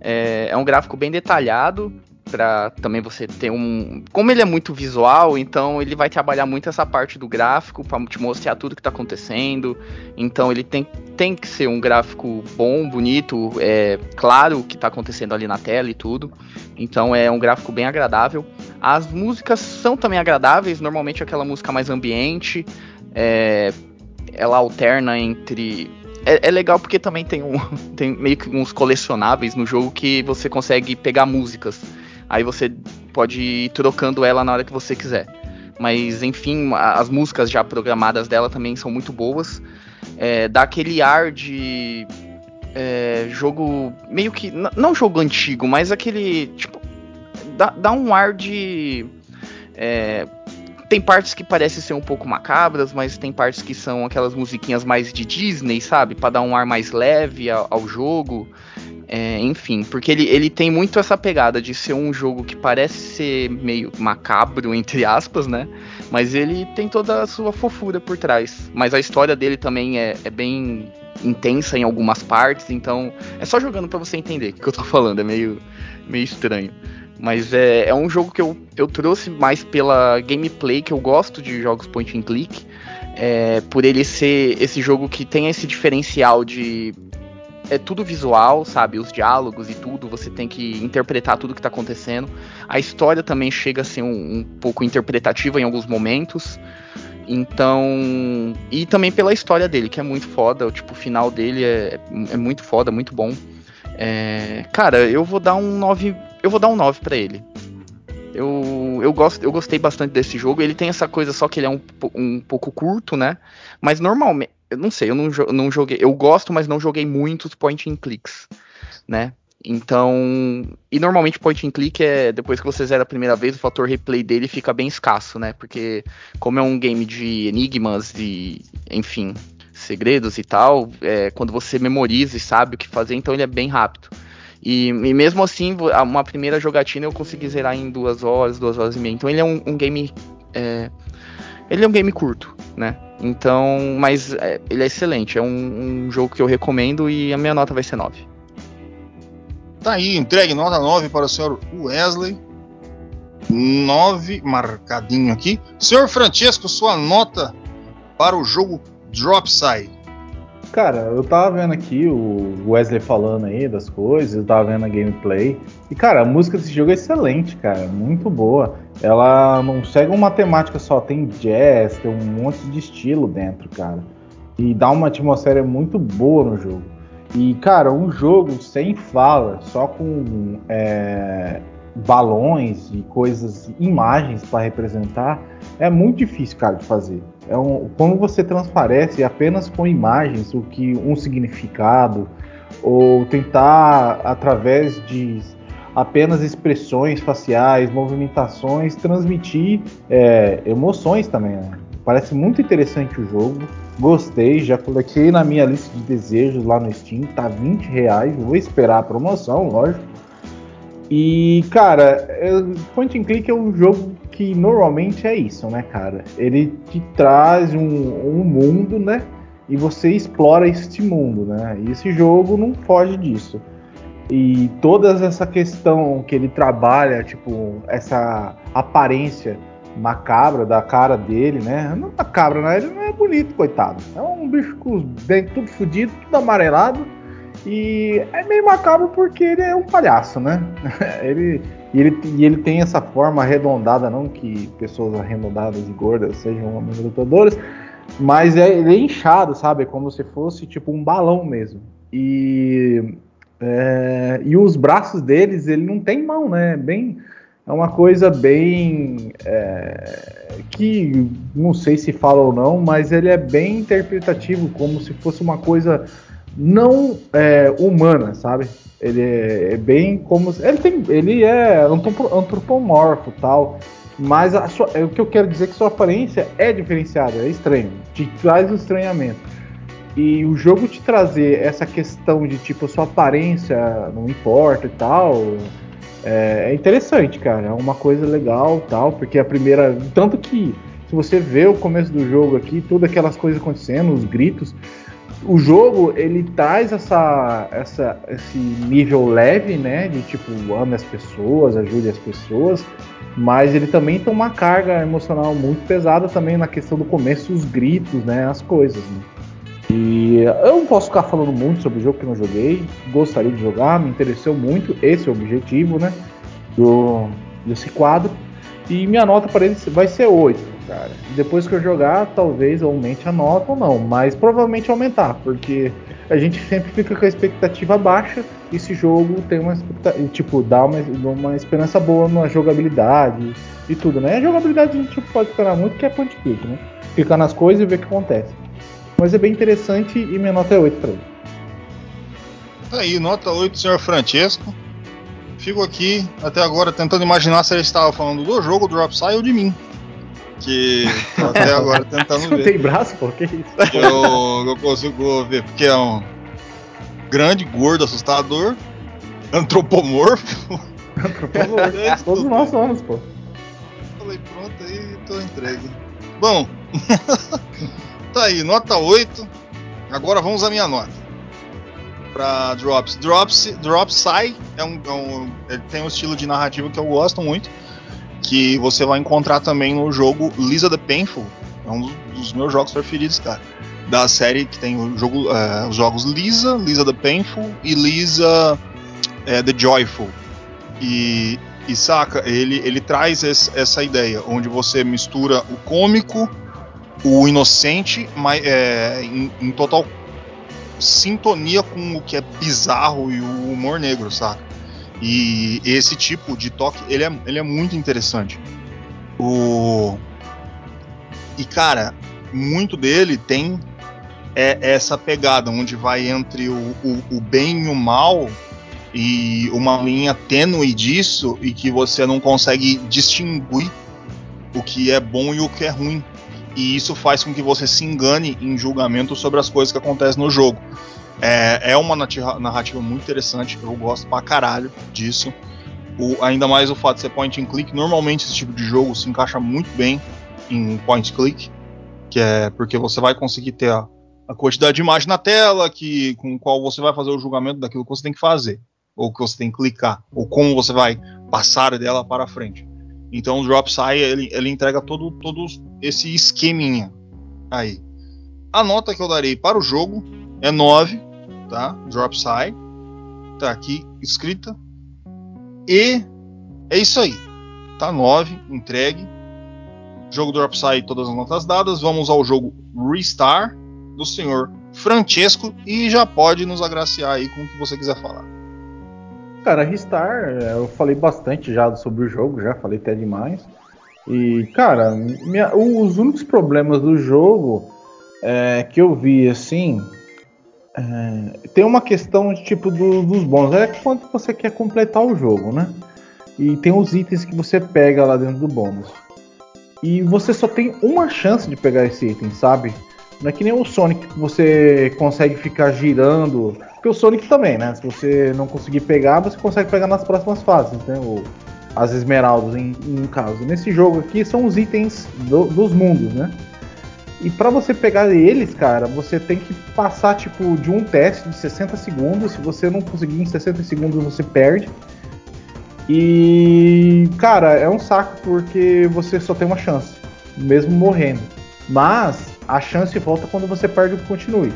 É, é um gráfico bem detalhado para também você ter um. Como ele é muito visual, então ele vai trabalhar muito essa parte do gráfico para te mostrar tudo que tá acontecendo. Então ele tem, tem que ser um gráfico bom, bonito, é claro o que tá acontecendo ali na tela e tudo. Então é um gráfico bem agradável. As músicas são também agradáveis, normalmente aquela música mais ambiente. é, ela alterna entre. É, é legal porque também tem, um, tem meio que uns colecionáveis no jogo que você consegue pegar músicas. Aí você pode ir trocando ela na hora que você quiser. Mas enfim, as músicas já programadas dela também são muito boas. É, dá aquele ar de é, jogo meio que não jogo antigo, mas aquele tipo dá, dá um ar de é, tem partes que parecem ser um pouco macabras, mas tem partes que são aquelas musiquinhas mais de Disney, sabe, Pra dar um ar mais leve ao, ao jogo. É, enfim, porque ele, ele tem muito essa pegada de ser um jogo que parece ser meio macabro, entre aspas, né? Mas ele tem toda a sua fofura por trás. Mas a história dele também é, é bem intensa em algumas partes, então é só jogando pra você entender o que eu tô falando, é meio, meio estranho. Mas é, é um jogo que eu, eu trouxe mais pela gameplay, que eu gosto de jogos point and click. É, por ele ser esse jogo que tem esse diferencial de. É tudo visual, sabe? Os diálogos e tudo, você tem que interpretar tudo que tá acontecendo. A história também chega a ser um, um pouco interpretativa em alguns momentos. Então. E também pela história dele, que é muito foda. Tipo, o final dele é, é muito foda, muito bom. É, cara, eu vou dar um 9. Eu vou dar um 9 pra ele. Eu, eu, gosto, eu gostei bastante desse jogo. Ele tem essa coisa só que ele é um, um pouco curto, né? Mas normalmente. Eu não sei, eu não, não joguei. Eu gosto, mas não joguei muitos point and clicks, né? Então. E normalmente point and click é. Depois que você zera a primeira vez, o fator replay dele fica bem escasso, né? Porque, como é um game de enigmas e. Enfim. Segredos e tal, é, quando você memoriza e sabe o que fazer, então ele é bem rápido. E, e mesmo assim, uma primeira jogatina eu consegui zerar em duas horas, duas horas e meia. Então ele é um, um game. é, ele é um game curto, né? Então, mas é, ele é excelente. É um, um jogo que eu recomendo e a minha nota vai ser 9. Tá aí, entregue nota 9 para o senhor Wesley. 9 marcadinho aqui. Senhor Francesco, sua nota para o jogo Dropside. Cara, eu tava vendo aqui o Wesley falando aí das coisas, eu tava vendo a gameplay. E, cara, a música desse jogo é excelente, cara, muito boa. Ela não segue uma temática só, tem jazz, tem um monte de estilo dentro, cara. E dá uma atmosfera muito boa no jogo. E, cara, um jogo sem fala, só com é, balões e coisas, imagens para representar, é muito difícil, cara, de fazer. É um, quando você transparece apenas com imagens o que um significado ou tentar através de apenas expressões faciais, movimentações, transmitir é, emoções também. Né? Parece muito interessante o jogo. Gostei, já coloquei na minha lista de desejos lá no Steam, tá 20 reais. Vou esperar a promoção, lógico. E, cara, é- Point and Click é um jogo que normalmente é isso, né, cara? Ele te traz um, um mundo, né? E você explora este mundo, né? E esse jogo não foge disso. E toda essa questão que ele trabalha, tipo, essa aparência macabra da cara dele, né? Não macabra, né? Ele não é bonito, coitado. É um bicho com os dentes tudo fudido, tudo amarelado. E é meio macabro porque ele é um palhaço, né? ele, e, ele, e ele tem essa forma arredondada, não que pessoas arredondadas e gordas sejam homens lutadores, mas é, ele é inchado, sabe? É como se fosse tipo um balão mesmo. E, é, e os braços deles, ele não tem mão, né? Bem, é uma coisa bem. É, que não sei se fala ou não, mas ele é bem interpretativo, como se fosse uma coisa não é, humana, sabe? Ele é, é, bem como. Ele, tem, ele é antropomorfo tal. Mas sua, é, o que eu quero dizer é que sua aparência é diferenciada, é estranho. Te traz o estranhamento. E o jogo te trazer essa questão de tipo, sua aparência não importa e tal. É, é interessante, cara. É uma coisa legal tal. Porque a primeira. Tanto que se você vê o começo do jogo aqui, todas aquelas coisas acontecendo, os gritos o jogo ele traz essa, essa, esse nível leve, né? De tipo, ame as pessoas, ajude as pessoas, mas ele também tem uma carga emocional muito pesada também na questão do começo, os gritos, né? As coisas. Né? E eu não posso ficar falando muito sobre o jogo que não joguei, gostaria de jogar, me interessou muito, esse é o objetivo, né? Do, desse quadro. E minha nota para ele vai ser 8 cara. Depois que eu jogar, talvez aumente a nota ou não, mas provavelmente aumentar, porque a gente sempre fica com a expectativa baixa e esse jogo tem uma tipo, dá uma, uma esperança boa na jogabilidade e tudo, né? A jogabilidade a gente pode esperar muito que é point click, né? Clicar nas coisas e ver o que acontece. Mas é bem interessante e minha nota é 8 para ele. Tá aí, nota 8, senhor Francesco. Fico aqui até agora tentando imaginar se ele estava falando do jogo, do Drop Side ou de mim que tô até agora tentando ver. Tem braço, pô? Que isso? Eu, eu consigo ver, porque é um grande, gordo, assustador, antropomorfo. Antropomorfo. É, Todos nós somos, pô. Falei, pronto, aí tô entregue. Bom, tá aí, nota 8. Agora vamos à minha nota. Pra Drops. Drops, Drops sai, é um, é um, tem um estilo de narrativa que eu gosto muito que você vai encontrar também no jogo Lisa the Painful. É um dos meus jogos preferidos, cara. Da série que tem o jogo, é, os jogos Lisa, Lisa the Painful e Lisa é, the Joyful. E, e saca, ele, ele traz esse, essa ideia, onde você mistura o cômico, o inocente, mas, é, em, em total sintonia com o que é bizarro e o humor negro, saca? E esse tipo de toque, ele é, ele é muito interessante. O... E cara, muito dele tem é, essa pegada onde vai entre o, o, o bem e o mal e uma linha tênue disso e que você não consegue distinguir o que é bom e o que é ruim. E isso faz com que você se engane em julgamento sobre as coisas que acontecem no jogo. É, é uma narrativa muito interessante, eu gosto pra caralho disso. O, ainda mais o fato de ser point and click. Normalmente esse tipo de jogo se encaixa muito bem em point and click, que é porque você vai conseguir ter a, a quantidade de imagem na tela, que com qual você vai fazer o julgamento daquilo que você tem que fazer, ou que você tem que clicar, ou como você vai passar dela para frente. Então o Drop Sai ele, ele entrega todo, todo esse esqueminha aí. A nota que eu darei para o jogo é 9, tá? Drop Sai. Tá aqui escrita. E é isso aí. Tá 9, entregue. Jogo Drop Sai, todas as notas dadas. Vamos ao jogo Restar do senhor Francesco e já pode nos agraciar aí com o que você quiser falar. Cara, Restar, eu falei bastante já sobre o jogo, já falei até demais. E, cara, minha, os únicos problemas do jogo é, que eu vi assim é, tem uma questão tipo do, dos bônus. É quando você quer completar o jogo, né? E tem os itens que você pega lá dentro do bônus. E você só tem uma chance de pegar esse item, sabe? Não é que nem o Sonic que você consegue ficar girando. Porque o Sonic também, né? Se você não conseguir pegar, você consegue pegar nas próximas fases, né? O, as esmeraldas, em, em caso. Nesse jogo aqui são os itens do, dos mundos, né? E para você pegar eles, cara, você tem que passar tipo de um teste de 60 segundos. Se você não conseguir em 60 segundos, você perde. E, cara, é um saco porque você só tem uma chance, mesmo morrendo. Mas a chance volta quando você perde o continue.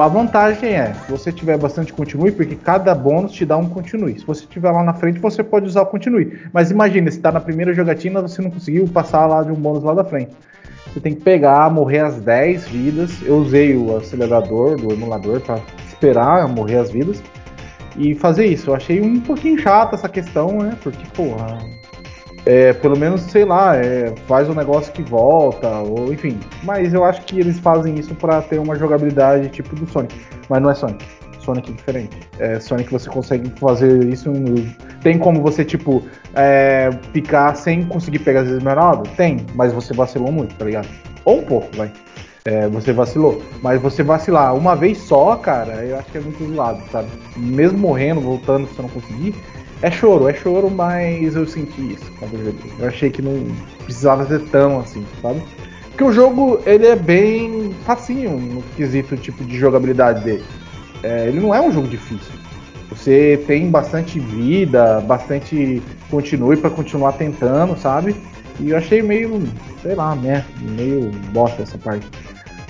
a vantagem é, se você tiver bastante continue, porque cada bônus te dá um continue. Se você tiver lá na frente, você pode usar o continue. Mas imagina, se tá na primeira jogatina, você não conseguiu passar lá de um bônus lá da frente. Você tem que pegar, morrer as 10 vidas. Eu usei o acelerador do emulador para esperar morrer as vidas e fazer isso. Eu achei um pouquinho chato essa questão, né? Porque, porra, é, pelo menos, sei lá, é, faz um negócio que volta, ou enfim. Mas eu acho que eles fazem isso para ter uma jogabilidade tipo do Sonic. Mas não é Sonic. Sonic é diferente. É, Sonic você consegue fazer isso. No... Tem como você, tipo, é, picar sem conseguir pegar as esmeraldas? Tem, mas você vacilou muito, tá ligado? Ou um pouco, vai. É, você vacilou. Mas você vacilar uma vez só, cara, eu acho que é muito zoado, sabe? Mesmo morrendo, voltando, se você não conseguir, é choro, é choro, mas eu senti isso quando eu joguei. Eu achei que não precisava ser tão assim, sabe? Porque o jogo, ele é bem facinho no quesito tipo de jogabilidade dele. É, ele não é um jogo difícil. Você tem bastante vida, bastante continue para continuar tentando, sabe? E eu achei meio, sei lá, né, meio bosta essa parte.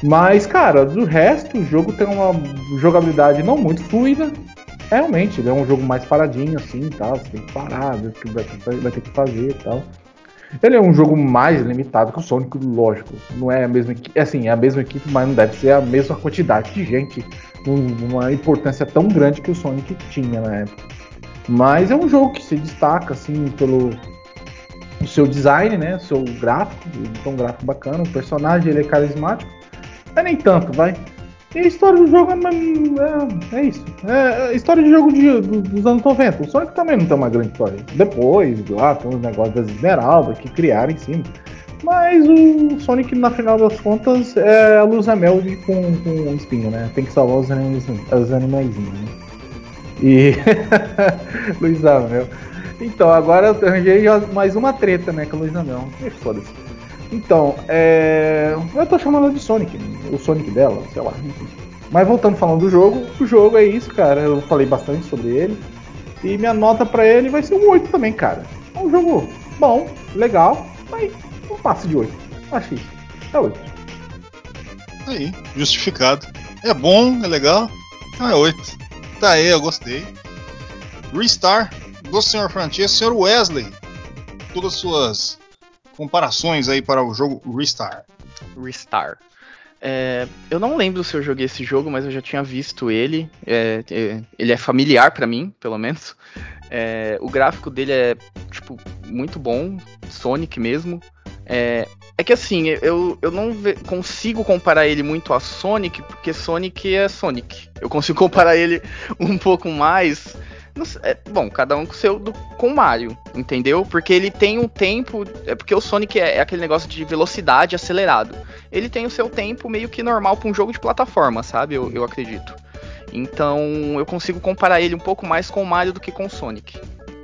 Mas, cara, do resto, o jogo tem uma jogabilidade não muito fluida, realmente, ele é um jogo mais paradinho assim tal. Você tem que parar, ver o que vai, vai, ter que fazer e tal. Ele é um jogo mais limitado que o Sonic, lógico. Não é a mesma equipe, é assim, é a mesma equipe, mas não deve ser a mesma quantidade de gente, uma importância tão grande que o Sonic tinha na época. Mas é um jogo que se destaca assim pelo o seu design, né, seu gráfico, então um gráfico bacana, o personagem ele é carismático, mas nem tanto, vai. E a história do jogo é, é, é isso. É a história de jogo de, do, dos anos 90. O Sonic também não tem uma grande história. Depois, lá, tem os negócios das esmeraldas que criaram em cima. Mas o Sonic, na final das contas, é a Luz Mel com, com espinho, né? Tem que salvar os, animais, os animaizinhos, né? E. Luiz Amel. Então, agora eu arranjei mais uma treta, né? Com a Luiz Amel. Foda-se. Então, é... eu tô chamando de Sonic, o Sonic dela, sei lá. Mas voltando falando do jogo, o jogo é isso, cara. Eu falei bastante sobre ele. E minha nota para ele vai ser um 8 também, cara. É um jogo bom, legal, mas um passo de 8. Acho isso. É 8. Aí, justificado. É bom, é legal. Então é 8. Tá aí, eu gostei. Restar do Sr. Francesco, Sr. Wesley. Todas as suas comparações aí para o jogo Restar. Restar. É, eu não lembro se eu joguei esse jogo, mas eu já tinha visto ele. É, é, ele é familiar para mim, pelo menos. É, o gráfico dele é tipo muito bom, Sonic mesmo. É, é que assim, eu, eu não consigo comparar ele muito a Sonic, porque Sonic é Sonic. Eu consigo comparar ele um pouco mais é, bom, cada um com seu do, com Mario, entendeu? Porque ele tem um tempo. É porque o Sonic é, é, aquele negócio de velocidade acelerado. Ele tem o seu tempo meio que normal para um jogo de plataforma, sabe? Eu, eu acredito. Então eu consigo comparar ele um pouco mais com o Mario do que com o Sonic.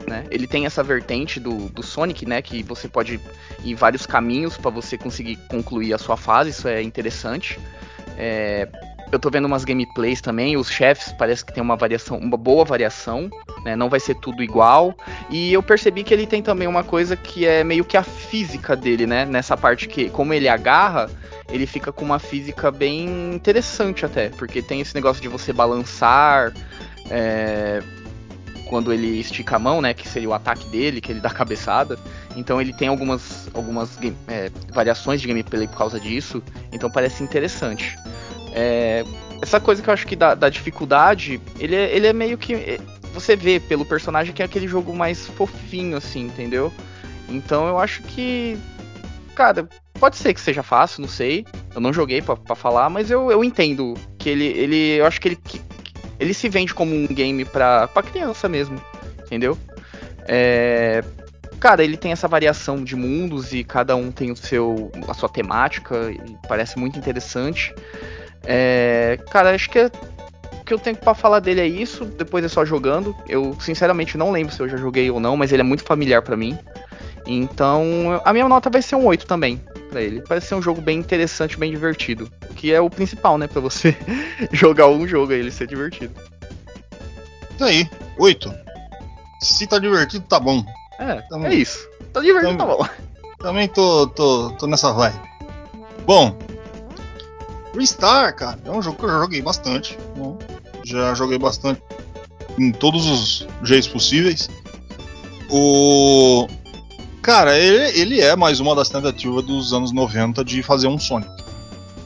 Né? Ele tem essa vertente do, do Sonic, né? Que você pode ir vários caminhos para você conseguir concluir a sua fase, isso é interessante. É, eu tô vendo umas gameplays também, os chefes parece que tem uma variação, uma boa variação, né? Não vai ser tudo igual. E eu percebi que ele tem também uma coisa que é meio que a física dele, né? Nessa parte que, como ele agarra, ele fica com uma física bem interessante até, porque tem esse negócio de você balançar. É, quando ele estica a mão, né, que seria o ataque dele, que ele dá cabeçada. Então ele tem algumas, algumas é, variações de gameplay por causa disso. Então parece interessante. É, essa coisa que eu acho que da, da dificuldade, ele é, ele é meio que. É, você vê pelo personagem que é aquele jogo mais fofinho, assim, entendeu? Então eu acho que. Cara, pode ser que seja fácil, não sei. Eu não joguei para falar, mas eu, eu entendo que ele. ele eu acho que ele, ele se vende como um game pra, pra criança mesmo, entendeu? É, cara, ele tem essa variação de mundos e cada um tem o seu a sua temática e parece muito interessante. É, cara, acho que é, que eu tenho para falar dele é isso. Depois é só jogando. Eu sinceramente não lembro se eu já joguei ou não, mas ele é muito familiar para mim. Então, a minha nota vai ser um 8 também para ele. Parece ser um jogo bem interessante, bem divertido. Que é o principal, né? para você jogar um jogo e ele ser divertido. Isso aí, 8. Se tá divertido, tá bom. É, é isso. Tá divertido, tá bom. Também tô, tô, tô nessa vibe. Bom, Ristar, cara, é um jogo que eu já joguei bastante. Né? Já joguei bastante em todos os jeitos possíveis. O. Cara, ele, ele é mais uma das tentativas dos anos 90 de fazer um Sonic.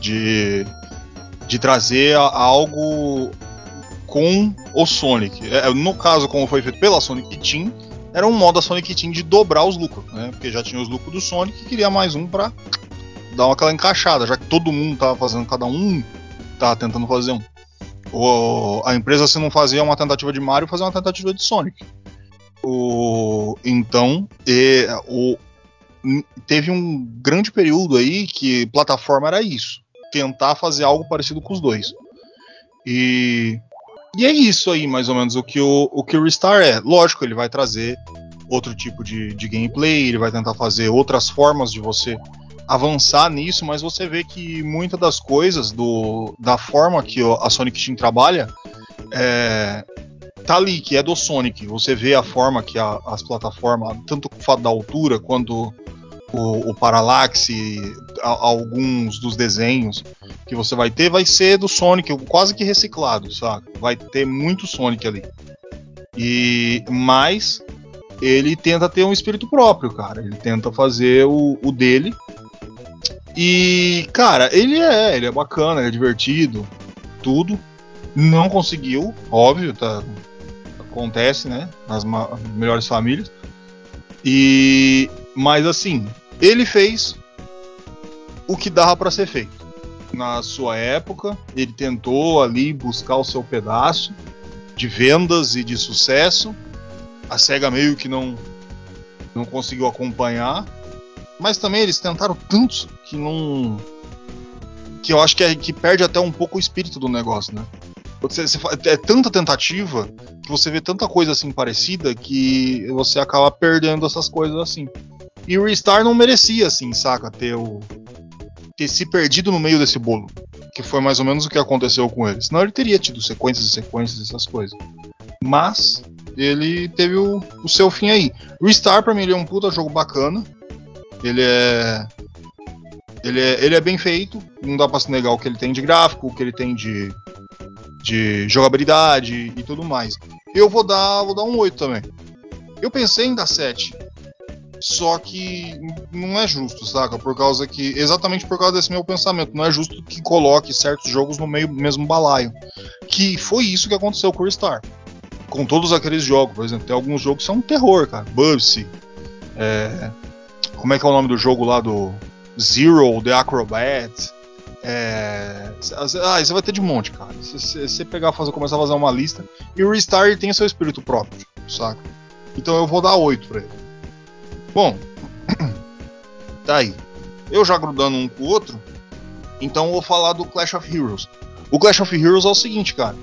De, de trazer algo com o Sonic. É, no caso, como foi feito pela Sonic Team, era um modo da Sonic Team de dobrar os lucros, né? Porque já tinha os lucros do Sonic e queria mais um pra dar aquela encaixada, já que todo mundo tava fazendo, cada um tava tentando fazer um. O, a empresa, se não fazia uma tentativa de Mario, fazia uma tentativa de Sonic. O, então, e, o, teve um grande período aí que plataforma era isso. Tentar fazer algo parecido com os dois. E, e é isso aí, mais ou menos, o que o, o que o Restar é. Lógico, ele vai trazer outro tipo de, de gameplay, ele vai tentar fazer outras formas de você avançar nisso, mas você vê que muitas das coisas do, da forma que a Sonic Team trabalha é, tá ali, que é do Sonic. Você vê a forma que a, as plataformas, tanto o fato da altura quanto o, o paralaxe, a, alguns dos desenhos que você vai ter, vai ser do Sonic, quase que reciclado, sabe? Vai ter muito Sonic ali. E mas ele tenta ter um espírito próprio, cara. Ele tenta fazer o, o dele e, cara, ele é, ele é bacana, ele é divertido, tudo. Não conseguiu, óbvio, tá, acontece, né? Nas melhores famílias. E, mas assim, ele fez o que dava para ser feito. Na sua época, ele tentou ali buscar o seu pedaço de vendas e de sucesso. A Sega meio que não não conseguiu acompanhar, mas também eles tentaram tantos que não. que eu acho que, é, que perde até um pouco o espírito do negócio, né? Você, você, é tanta tentativa que você vê tanta coisa assim parecida que você acaba perdendo essas coisas assim. E o Restar não merecia, assim, saca? Ter, o, ter se perdido no meio desse bolo. Que foi mais ou menos o que aconteceu com ele. Senão ele teria tido sequências e sequências, essas coisas. Mas ele teve o, o seu fim aí. Restar, pra mim, ele é um puta jogo bacana. Ele é. Ele é, ele é bem feito, não dá pra se negar o que ele tem de gráfico, o que ele tem de, de jogabilidade e tudo mais. Eu vou dar, vou dar um 8 também. Eu pensei em dar 7. Só que não é justo, saca? Por causa que. Exatamente por causa desse meu pensamento. Não é justo que coloque certos jogos no meio mesmo balaio. Que foi isso que aconteceu com o Star. Com todos aqueles jogos, por exemplo, tem alguns jogos que são um terror, cara. Bubsy. É, como é que é o nome do jogo lá do Zero, The Acrobat? É... Ah, isso vai ter de monte, cara. Se você pegar, fazer, começar a fazer uma lista. E o Restart tem seu espírito próprio, saca? Então eu vou dar 8 pra ele. Bom, tá aí. Eu já grudando um com o outro, então vou falar do Clash of Heroes. O Clash of Heroes é o seguinte, cara.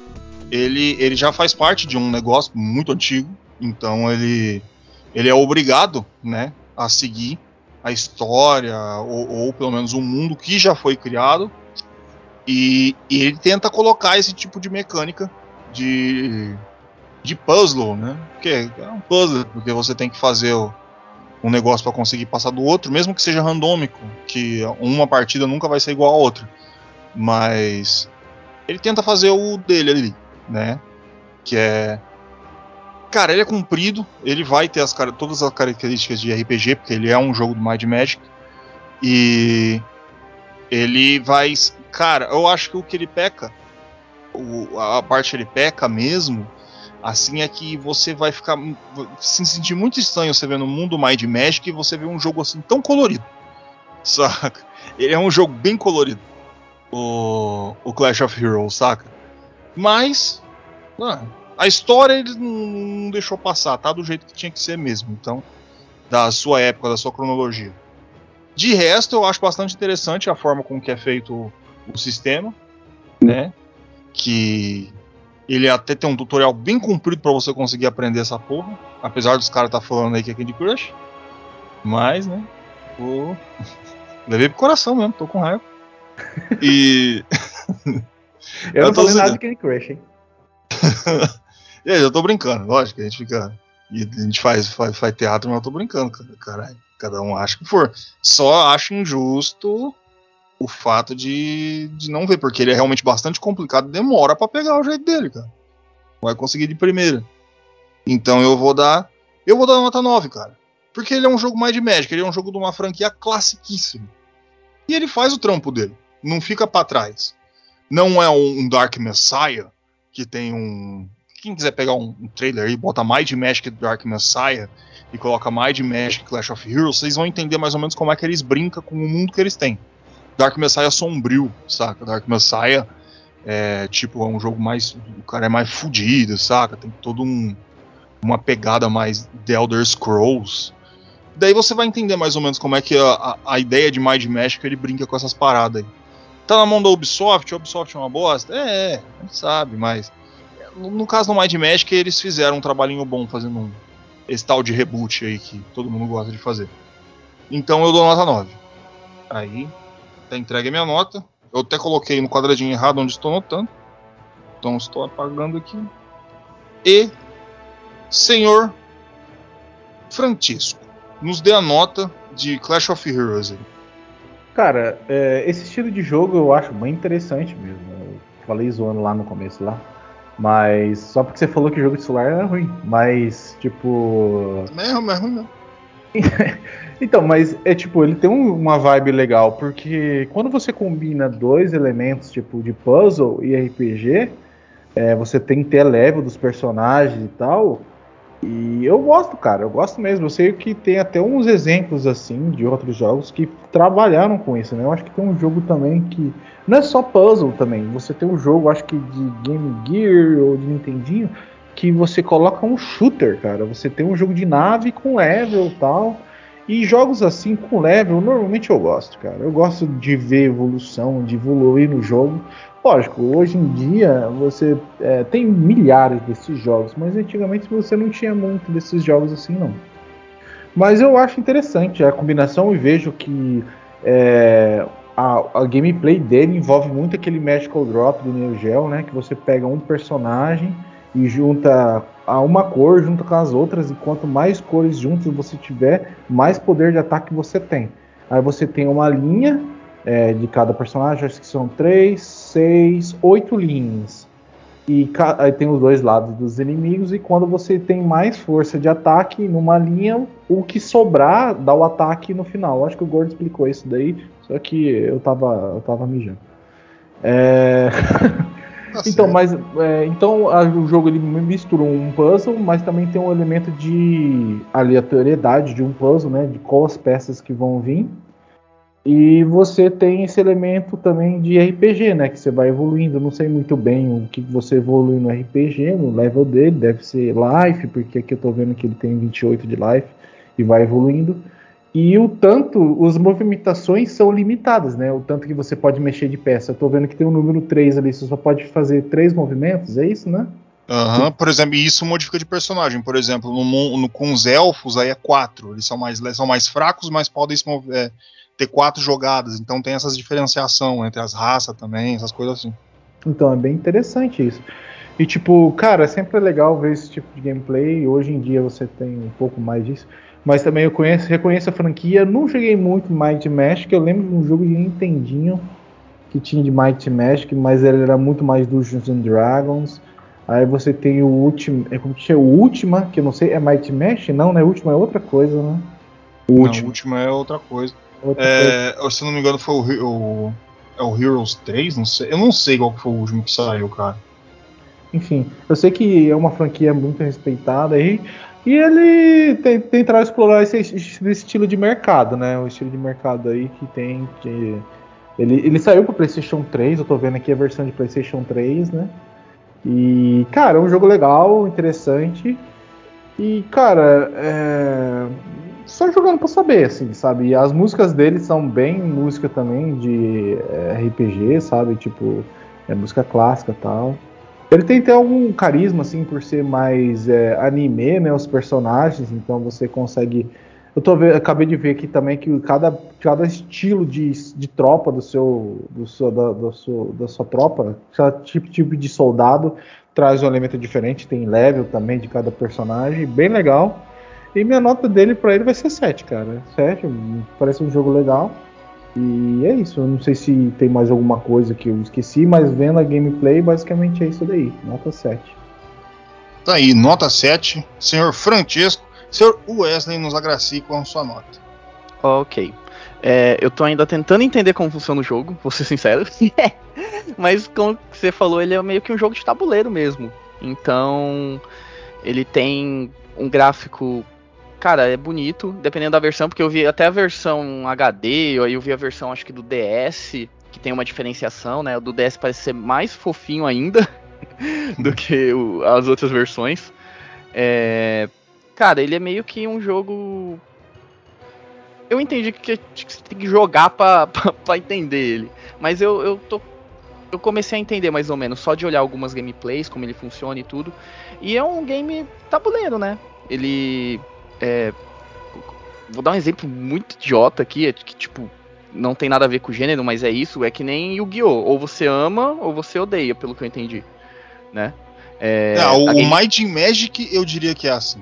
Ele, ele já faz parte de um negócio muito antigo, então ele, ele é obrigado, né, a seguir a história, ou, ou, pelo menos o mundo que já foi criado. E, e, ele tenta colocar esse tipo de mecânica de, de puzzle, né? Porque é um puzzle, porque você tem que fazer um negócio para conseguir passar do outro, mesmo que seja randômico, que uma partida nunca vai ser igual a outra. Mas ele tenta fazer o dele ali, né? Que é Cara, ele é comprido, ele vai ter as, todas as características de RPG, porque ele é um jogo do Mind Magic. E ele vai. Cara, eu acho que o que ele peca, o, a parte que ele peca mesmo, assim é que você vai ficar. se sentir muito estranho você ver no mundo Mind Magic e você vê um jogo assim tão colorido. Saca? Ele é um jogo bem colorido. O, o Clash of Heroes, saca? Mas. Ah, a história ele não deixou passar, tá do jeito que tinha que ser mesmo. Então, da sua época, da sua cronologia. De resto, eu acho bastante interessante a forma com que é feito o, sistema, né? Que ele até tem um tutorial bem comprido para você conseguir aprender essa porra. Apesar dos caras tá falando aí que é Candy Crush. Mas, né? Levei pro coração mesmo, tô com raiva. E. eu não falei nada de Candy Crush, hein? Eu tô brincando, lógico, a gente fica. E a gente faz, faz, faz teatro, mas eu tô brincando, caralho. Cada um acha que for. Só acho injusto o fato de, de não ver, porque ele é realmente bastante complicado, demora para pegar o jeito dele, cara. Vai conseguir de primeira. Então eu vou dar. Eu vou dar nota 9, cara. Porque ele é um jogo mais de Magic, ele é um jogo de uma franquia classiquíssima. E ele faz o trampo dele, não fica para trás. Não é um Dark Messiah, que tem um. Quem quiser pegar um, um trailer aí, bota Mind Magic Dark Messiah e coloca Mind Magic Clash of Heroes, vocês vão entender mais ou menos como é que eles brincam com o mundo que eles têm. Dark Messiah é sombrio, saca? Dark Messiah é tipo, é um jogo mais. O cara é mais fudido, saca? Tem todo um. Uma pegada mais The Elder Scrolls. Daí você vai entender mais ou menos como é que a, a, a ideia de Mind Magic ele brinca com essas paradas aí. Tá na mão da Ubisoft, Ubisoft é uma bosta? É, é a gente sabe, mas. No, no caso do Mind Magic, eles fizeram um trabalhinho bom fazendo um, esse tal de reboot aí que todo mundo gosta de fazer. Então eu dou nota 9. Aí, tá entregue a minha nota. Eu até coloquei no quadradinho errado onde estou notando. Então estou apagando aqui. E, senhor Francisco, nos dê a nota de Clash of Heroes aí. Cara, é, esse estilo de jogo eu acho bem interessante mesmo. Eu falei zoando lá no começo lá. Mas só porque você falou que o jogo de celular era ruim. Mas, tipo. É, ruim, é ruim não. então, mas é tipo, ele tem um, uma vibe legal, porque quando você combina dois elementos, tipo, de puzzle e RPG, é, você tem que ter level dos personagens e tal. E eu gosto, cara, eu gosto mesmo. Eu sei que tem até uns exemplos assim de outros jogos que trabalharam com isso, né? Eu acho que tem um jogo também que não é só puzzle também. Você tem um jogo, acho que de Game Gear ou de Nintendinho, que você coloca um shooter, cara. Você tem um jogo de nave com level tal. E jogos assim com level, normalmente eu gosto, cara. Eu gosto de ver evolução, de evoluir no jogo. Lógico, hoje em dia você é, tem milhares desses jogos, mas antigamente você não tinha muito desses jogos assim, não. Mas eu acho interessante a combinação e vejo que é, a, a, gameplay dele envolve muito aquele Magical Drop do Neo Geo, né? Que você pega um personagem e junta a uma cor junto com as outras, e quanto mais cores juntas você tiver, mais poder de ataque você tem. Aí você tem uma linha é, de cada personagem, acho que são três, seis, oito linhas. E aí tem os dois lados dos inimigos, e quando você tem mais força de ataque numa linha, o que sobrar dá o ataque no final. Acho que o Gordo explicou isso daí, só que eu tava, eu tava mijando. É... Tá então, mas é, então a, o jogo ele misturou um puzzle, mas também tem um elemento de aleatoriedade de um puzzle, né? De quais peças que vão vir. E você tem esse elemento também de RPG, né? Que você vai evoluindo. Não sei muito bem o que você evolui no RPG, no level dele. Deve ser life, porque aqui eu tô vendo que ele tem 28 de life e vai evoluindo. E o tanto, as movimentações são limitadas, né? O tanto que você pode mexer de peça. Eu tô vendo que tem um número 3 ali, você só pode fazer três movimentos, é isso, né? Uhum, por exemplo, isso modifica de personagem. Por exemplo, no, no, com os elfos aí é quatro. Eles são mais, são mais fracos, mas podem se mover. É, ter quatro jogadas. Então tem essas diferenciação entre as raças também, essas coisas assim. Então é bem interessante isso. E tipo, cara, é sempre legal ver esse tipo de gameplay. Hoje em dia você tem um pouco mais disso. Mas também eu conheço, reconheço a franquia. Não joguei muito Might Magic. Eu lembro de um jogo de Nintendinho que tinha de Might Magic, mas ele era muito mais Dungeons and Dragons. Aí você tem o último, é como que é o Ultima, que eu não sei, é Might Magic? Não, né? O Ultima é outra coisa, né? O não, Ultima é outra coisa. É, se não me engano, foi o, o, é o Heroes 3, não sei. Eu não sei qual foi o último que saiu, cara. Enfim, eu sei que é uma franquia muito respeitada aí. E ele tem, tentar explorar esse, esse, estilo de mercado, né? O estilo de mercado aí que tem. Que ele, ele saiu pro PlayStation 3, eu tô vendo aqui a versão de PlayStation 3, né? E, cara, é um jogo legal, interessante. E, cara, é, só jogando pra saber, assim, sabe? E as músicas dele são bem música também de é, RPG, sabe? Tipo, é música clássica tal. Ele tem até algum carisma, assim, por ser mais é, anime, né? Os personagens, então você consegue. Eu tô acabei de ver aqui também que cada, cada estilo de, de tropa do seu, do seu, da, do seu, da sua tropa, cada tipo, tipo de soldado traz um elemento diferente, tem level também de cada personagem, bem legal. E minha nota dele para ele vai ser 7, cara. 7, parece um jogo legal. E é isso, eu não sei se tem mais alguma coisa que eu esqueci, mas vendo a gameplay, basicamente é isso daí, nota 7. Tá aí, nota 7. Senhor Francesco, senhor Wesley nos agracie com a sua nota. Ok. É, eu tô ainda tentando entender como funciona o jogo, vou ser sincero. Mas como você falou, ele é meio que um jogo de tabuleiro mesmo. Então, ele tem um gráfico. Cara, é bonito, dependendo da versão, porque eu vi até a versão HD, aí eu vi a versão acho que do DS, que tem uma diferenciação, né? O do DS parece ser mais fofinho ainda do que o, as outras versões. É, cara, ele é meio que um jogo eu entendi que, você tem que jogar pra, entender ele. Mas eu, eu tô. Eu comecei a entender mais ou menos, só de olhar algumas gameplays, como ele funciona e tudo. E é um game tabuleiro, né? Ele. É, vou dar um exemplo muito idiota aqui, é que tipo, não tem nada a ver com o gênero, mas é isso, é que nem Yu-Gi-Oh! Ou você ama ou você odeia, pelo que eu entendi. Né? É, é o game... Might Magic eu diria que é assim.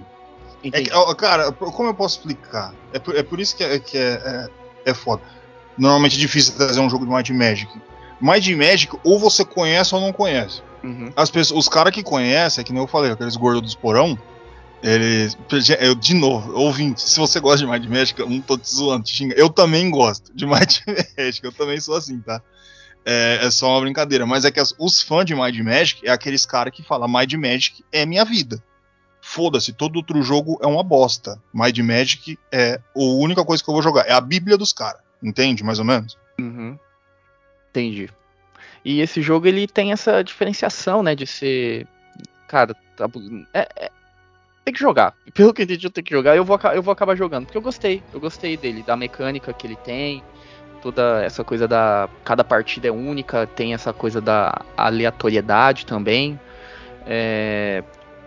É que, cara, como eu posso explicar? É por, é por isso que, é, que é, é, é, foda. Normalmente é difícil trazer um jogo de Might Magic. Might Magic, ou você conhece ou não conhece. Uhum. As pessoas, os caras que conhecem, é que nem eu falei, aqueles gordos dos porão, eles. Eu, de novo, ouvinte, se você gosta de Might Magic, eu não tô te zoando, te xinga. Eu também gosto de Might Magic, eu também sou assim, tá? É, é só uma brincadeira. Mas é que as, os fãs de Might Magic é aqueles caras que falam Might Magic é minha vida foda-se, todo outro jogo é uma bosta. Mind Magic é a única coisa que eu vou jogar. É a bíblia dos caras. Entende, mais ou menos? Uhum. Entendi. E esse jogo, ele tem essa diferenciação, né, de ser... Cara, tá... é, é... tem que jogar. Pelo que eu entendi, eu tenho que jogar. Eu vou, eu vou acabar jogando, porque eu gostei. Eu gostei dele, da mecânica que ele tem. Toda essa coisa da... Cada partida é única, tem essa coisa da aleatoriedade também. É,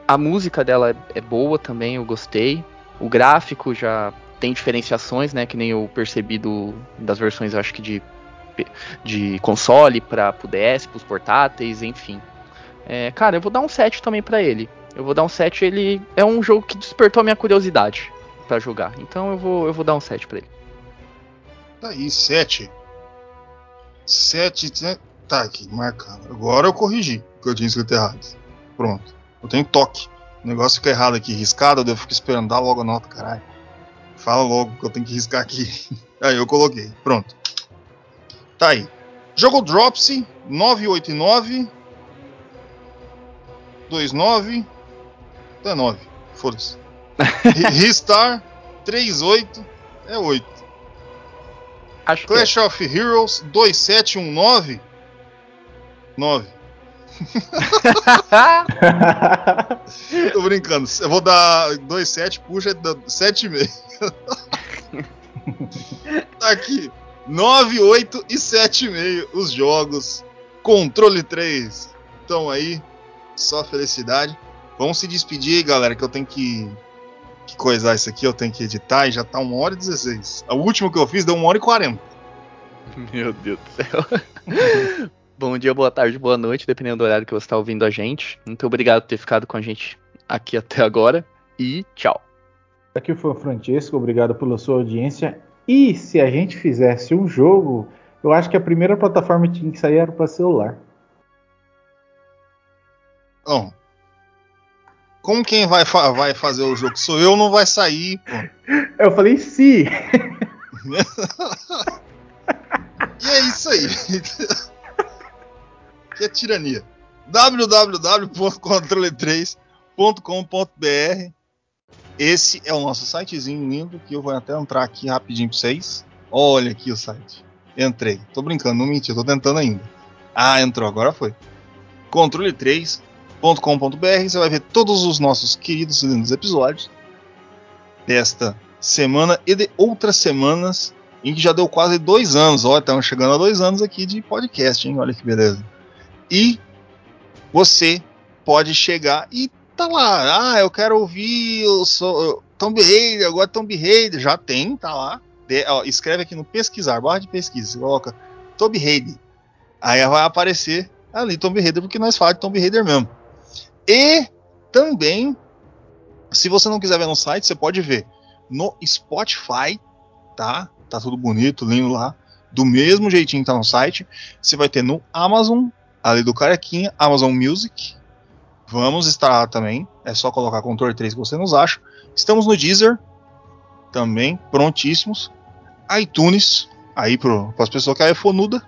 a música dela é, é boa também, eu gostei. O gráfico já tem diferenciações, né? Que nem eu percebi do, das versões, acho que de, de console para o DS, para os portáteis, enfim. É, cara, eu vou dar um 7 também para ele. Eu vou dar um 7, ele é um jogo que despertou a minha curiosidade para jogar. Então eu vou, eu vou dar um 7 para ele. Tá aí, 7. 7. Né? Tá aqui, marcando. Agora eu corrigi o que eu tinha escrito errado. Pronto. Eu tenho toque. O negócio fica errado aqui, riscado, eu fico esperando, dá logo a nota, caralho. Fala logo que eu tenho que riscar aqui. Aí eu coloquei, pronto. Tá aí. Jogo Dropsy 989 29 é 9. Foda-se. Ristar 38 é 8. Acho Clash que é. of Heroes 2719 9. Tô brincando. Eu vou dar 2,7, puxa, 7,5. tá aqui. 9, 8 e 7,5 os jogos. Controle 3. Então aí, só felicidade. Vamos se despedir galera, que eu tenho que, que coisar isso aqui, eu tenho que editar e já tá 1 hora e 16. O último que eu fiz deu 1 hora e 40. Meu Deus do céu. Bom dia, boa tarde, boa noite, dependendo do horário que você está ouvindo a gente. Muito obrigado por ter ficado com a gente aqui até agora e tchau. Aqui foi o Francesco, obrigado pela sua audiência. E se a gente fizesse um jogo, eu acho que a primeira plataforma que tinha que sair era para celular. Bom, como quem vai, fa vai fazer o jogo sou eu, não vai sair. Pô. Eu falei sim. e é isso aí que é tirania. www.controle3.com.br Esse é o nosso sitezinho lindo que eu vou até entrar aqui rapidinho para vocês. Olha aqui o site. Entrei. Tô brincando, não menti, tô tentando ainda. Ah, entrou, agora foi. controle3.com.br Você vai ver todos os nossos queridos lindos episódios desta semana e de outras semanas em que já deu quase dois anos. Olha, estamos chegando a dois anos aqui de podcast, hein? Olha que beleza. E você pode chegar e tá lá. Ah, eu quero ouvir o so, Tomb Raider, agora Tomb Raider. Já tem, tá lá. De, ó, escreve aqui no pesquisar, barra de pesquisa. Você coloca Tomb Raider. Aí vai aparecer ali Tomb Raider, porque nós falamos de Tomb Raider mesmo. E também, se você não quiser ver no site, você pode ver no Spotify, tá? Tá tudo bonito, lindo lá. do mesmo jeitinho que tá no site. Você vai ter no Amazon, ali do Carequinha, Amazon Music. Vamos estar lá também. É só colocar Controle 3 que você nos acha. Estamos no Deezer, também, prontíssimos. iTunes, aí para as pessoas que é fonuda.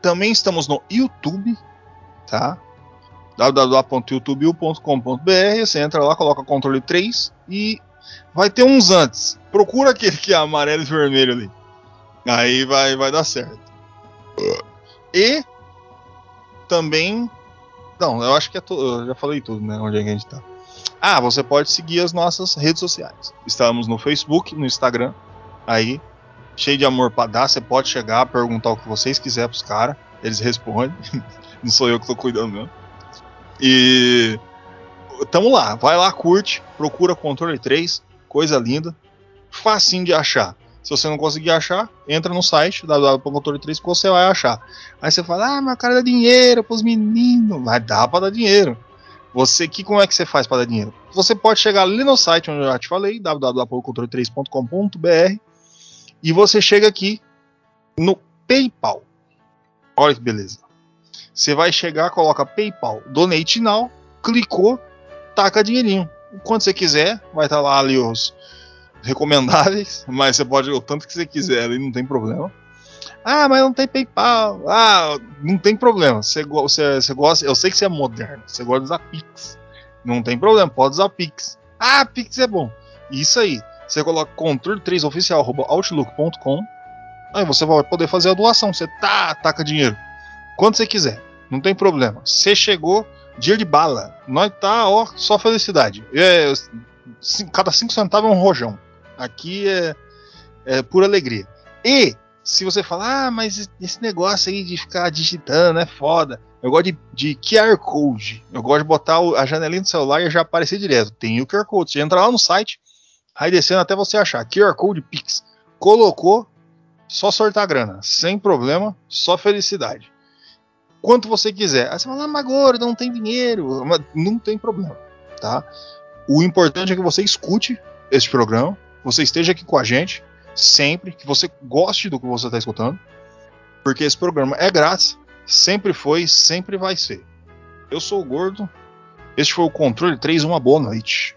Também estamos no YouTube, tá? www.youtube.com.br Você entra lá, coloca controle 3 e vai ter uns antes. Procura aquele que é amarelo e vermelho ali. Aí vai, vai dar certo. E também. Não, eu acho que é to... eu já falei tudo, né? Onde é que a gente tá. Ah, você pode seguir as nossas redes sociais. Estamos no Facebook, no Instagram. Aí, cheio de amor para dar. Você pode chegar, perguntar o que vocês quiserem pros caras. Eles respondem. Não sou eu que tô cuidando, não. E. Tamo lá. Vai lá, curte. Procura Controle 3. Coisa linda. Facinho de achar. Se você não conseguir achar, entra no site www.controle3 que você vai achar. Aí você fala, ah, mas cara dá dinheiro pros meninos. Mas dá pra dar dinheiro. Você que como é que você faz para dar dinheiro? Você pode chegar ali no site onde eu já te falei, www.controle3.com.br e você chega aqui no PayPal. Olha que beleza. Você vai chegar, coloca PayPal, Donate Now, clicou, taca dinheirinho. Quando você quiser, vai estar lá ali os recomendáveis, mas você pode o tanto que você quiser ali, não tem problema. Ah, mas não tem PayPal. Ah, não tem problema. Você, você, você gosta. Eu sei que você é moderno. Você gosta de usar Pix. Não tem problema, pode usar Pix. Ah, Pix é bom. Isso aí. Você coloca controle 3 oficial@outlook.com. Aí você vai poder fazer a doação. Você tá, taca dinheiro. Quando você quiser. Não tem problema. Você chegou, dia de bala. Nós tá, ó, só felicidade. É, cada 5 centavos é um rojão. Aqui é, é pura alegria. E se você falar, ah, mas esse negócio aí de ficar digitando é foda. Eu gosto de, de QR Code. Eu gosto de botar a janelinha do celular e já aparecer direto. Tem o QR Code. Você entra lá no site, vai descendo até você achar. QR Code Pix. Colocou, só sortar grana. Sem problema, só felicidade. Quanto você quiser. Aí você fala, ah, mas gordo, não tem dinheiro. Não tem problema, tá? O importante é que você escute esse programa, você esteja aqui com a gente sempre, que você goste do que você está escutando, porque esse programa é grátis, sempre foi, sempre vai ser. Eu sou o Gordo, este foi o Controle 3, uma boa noite.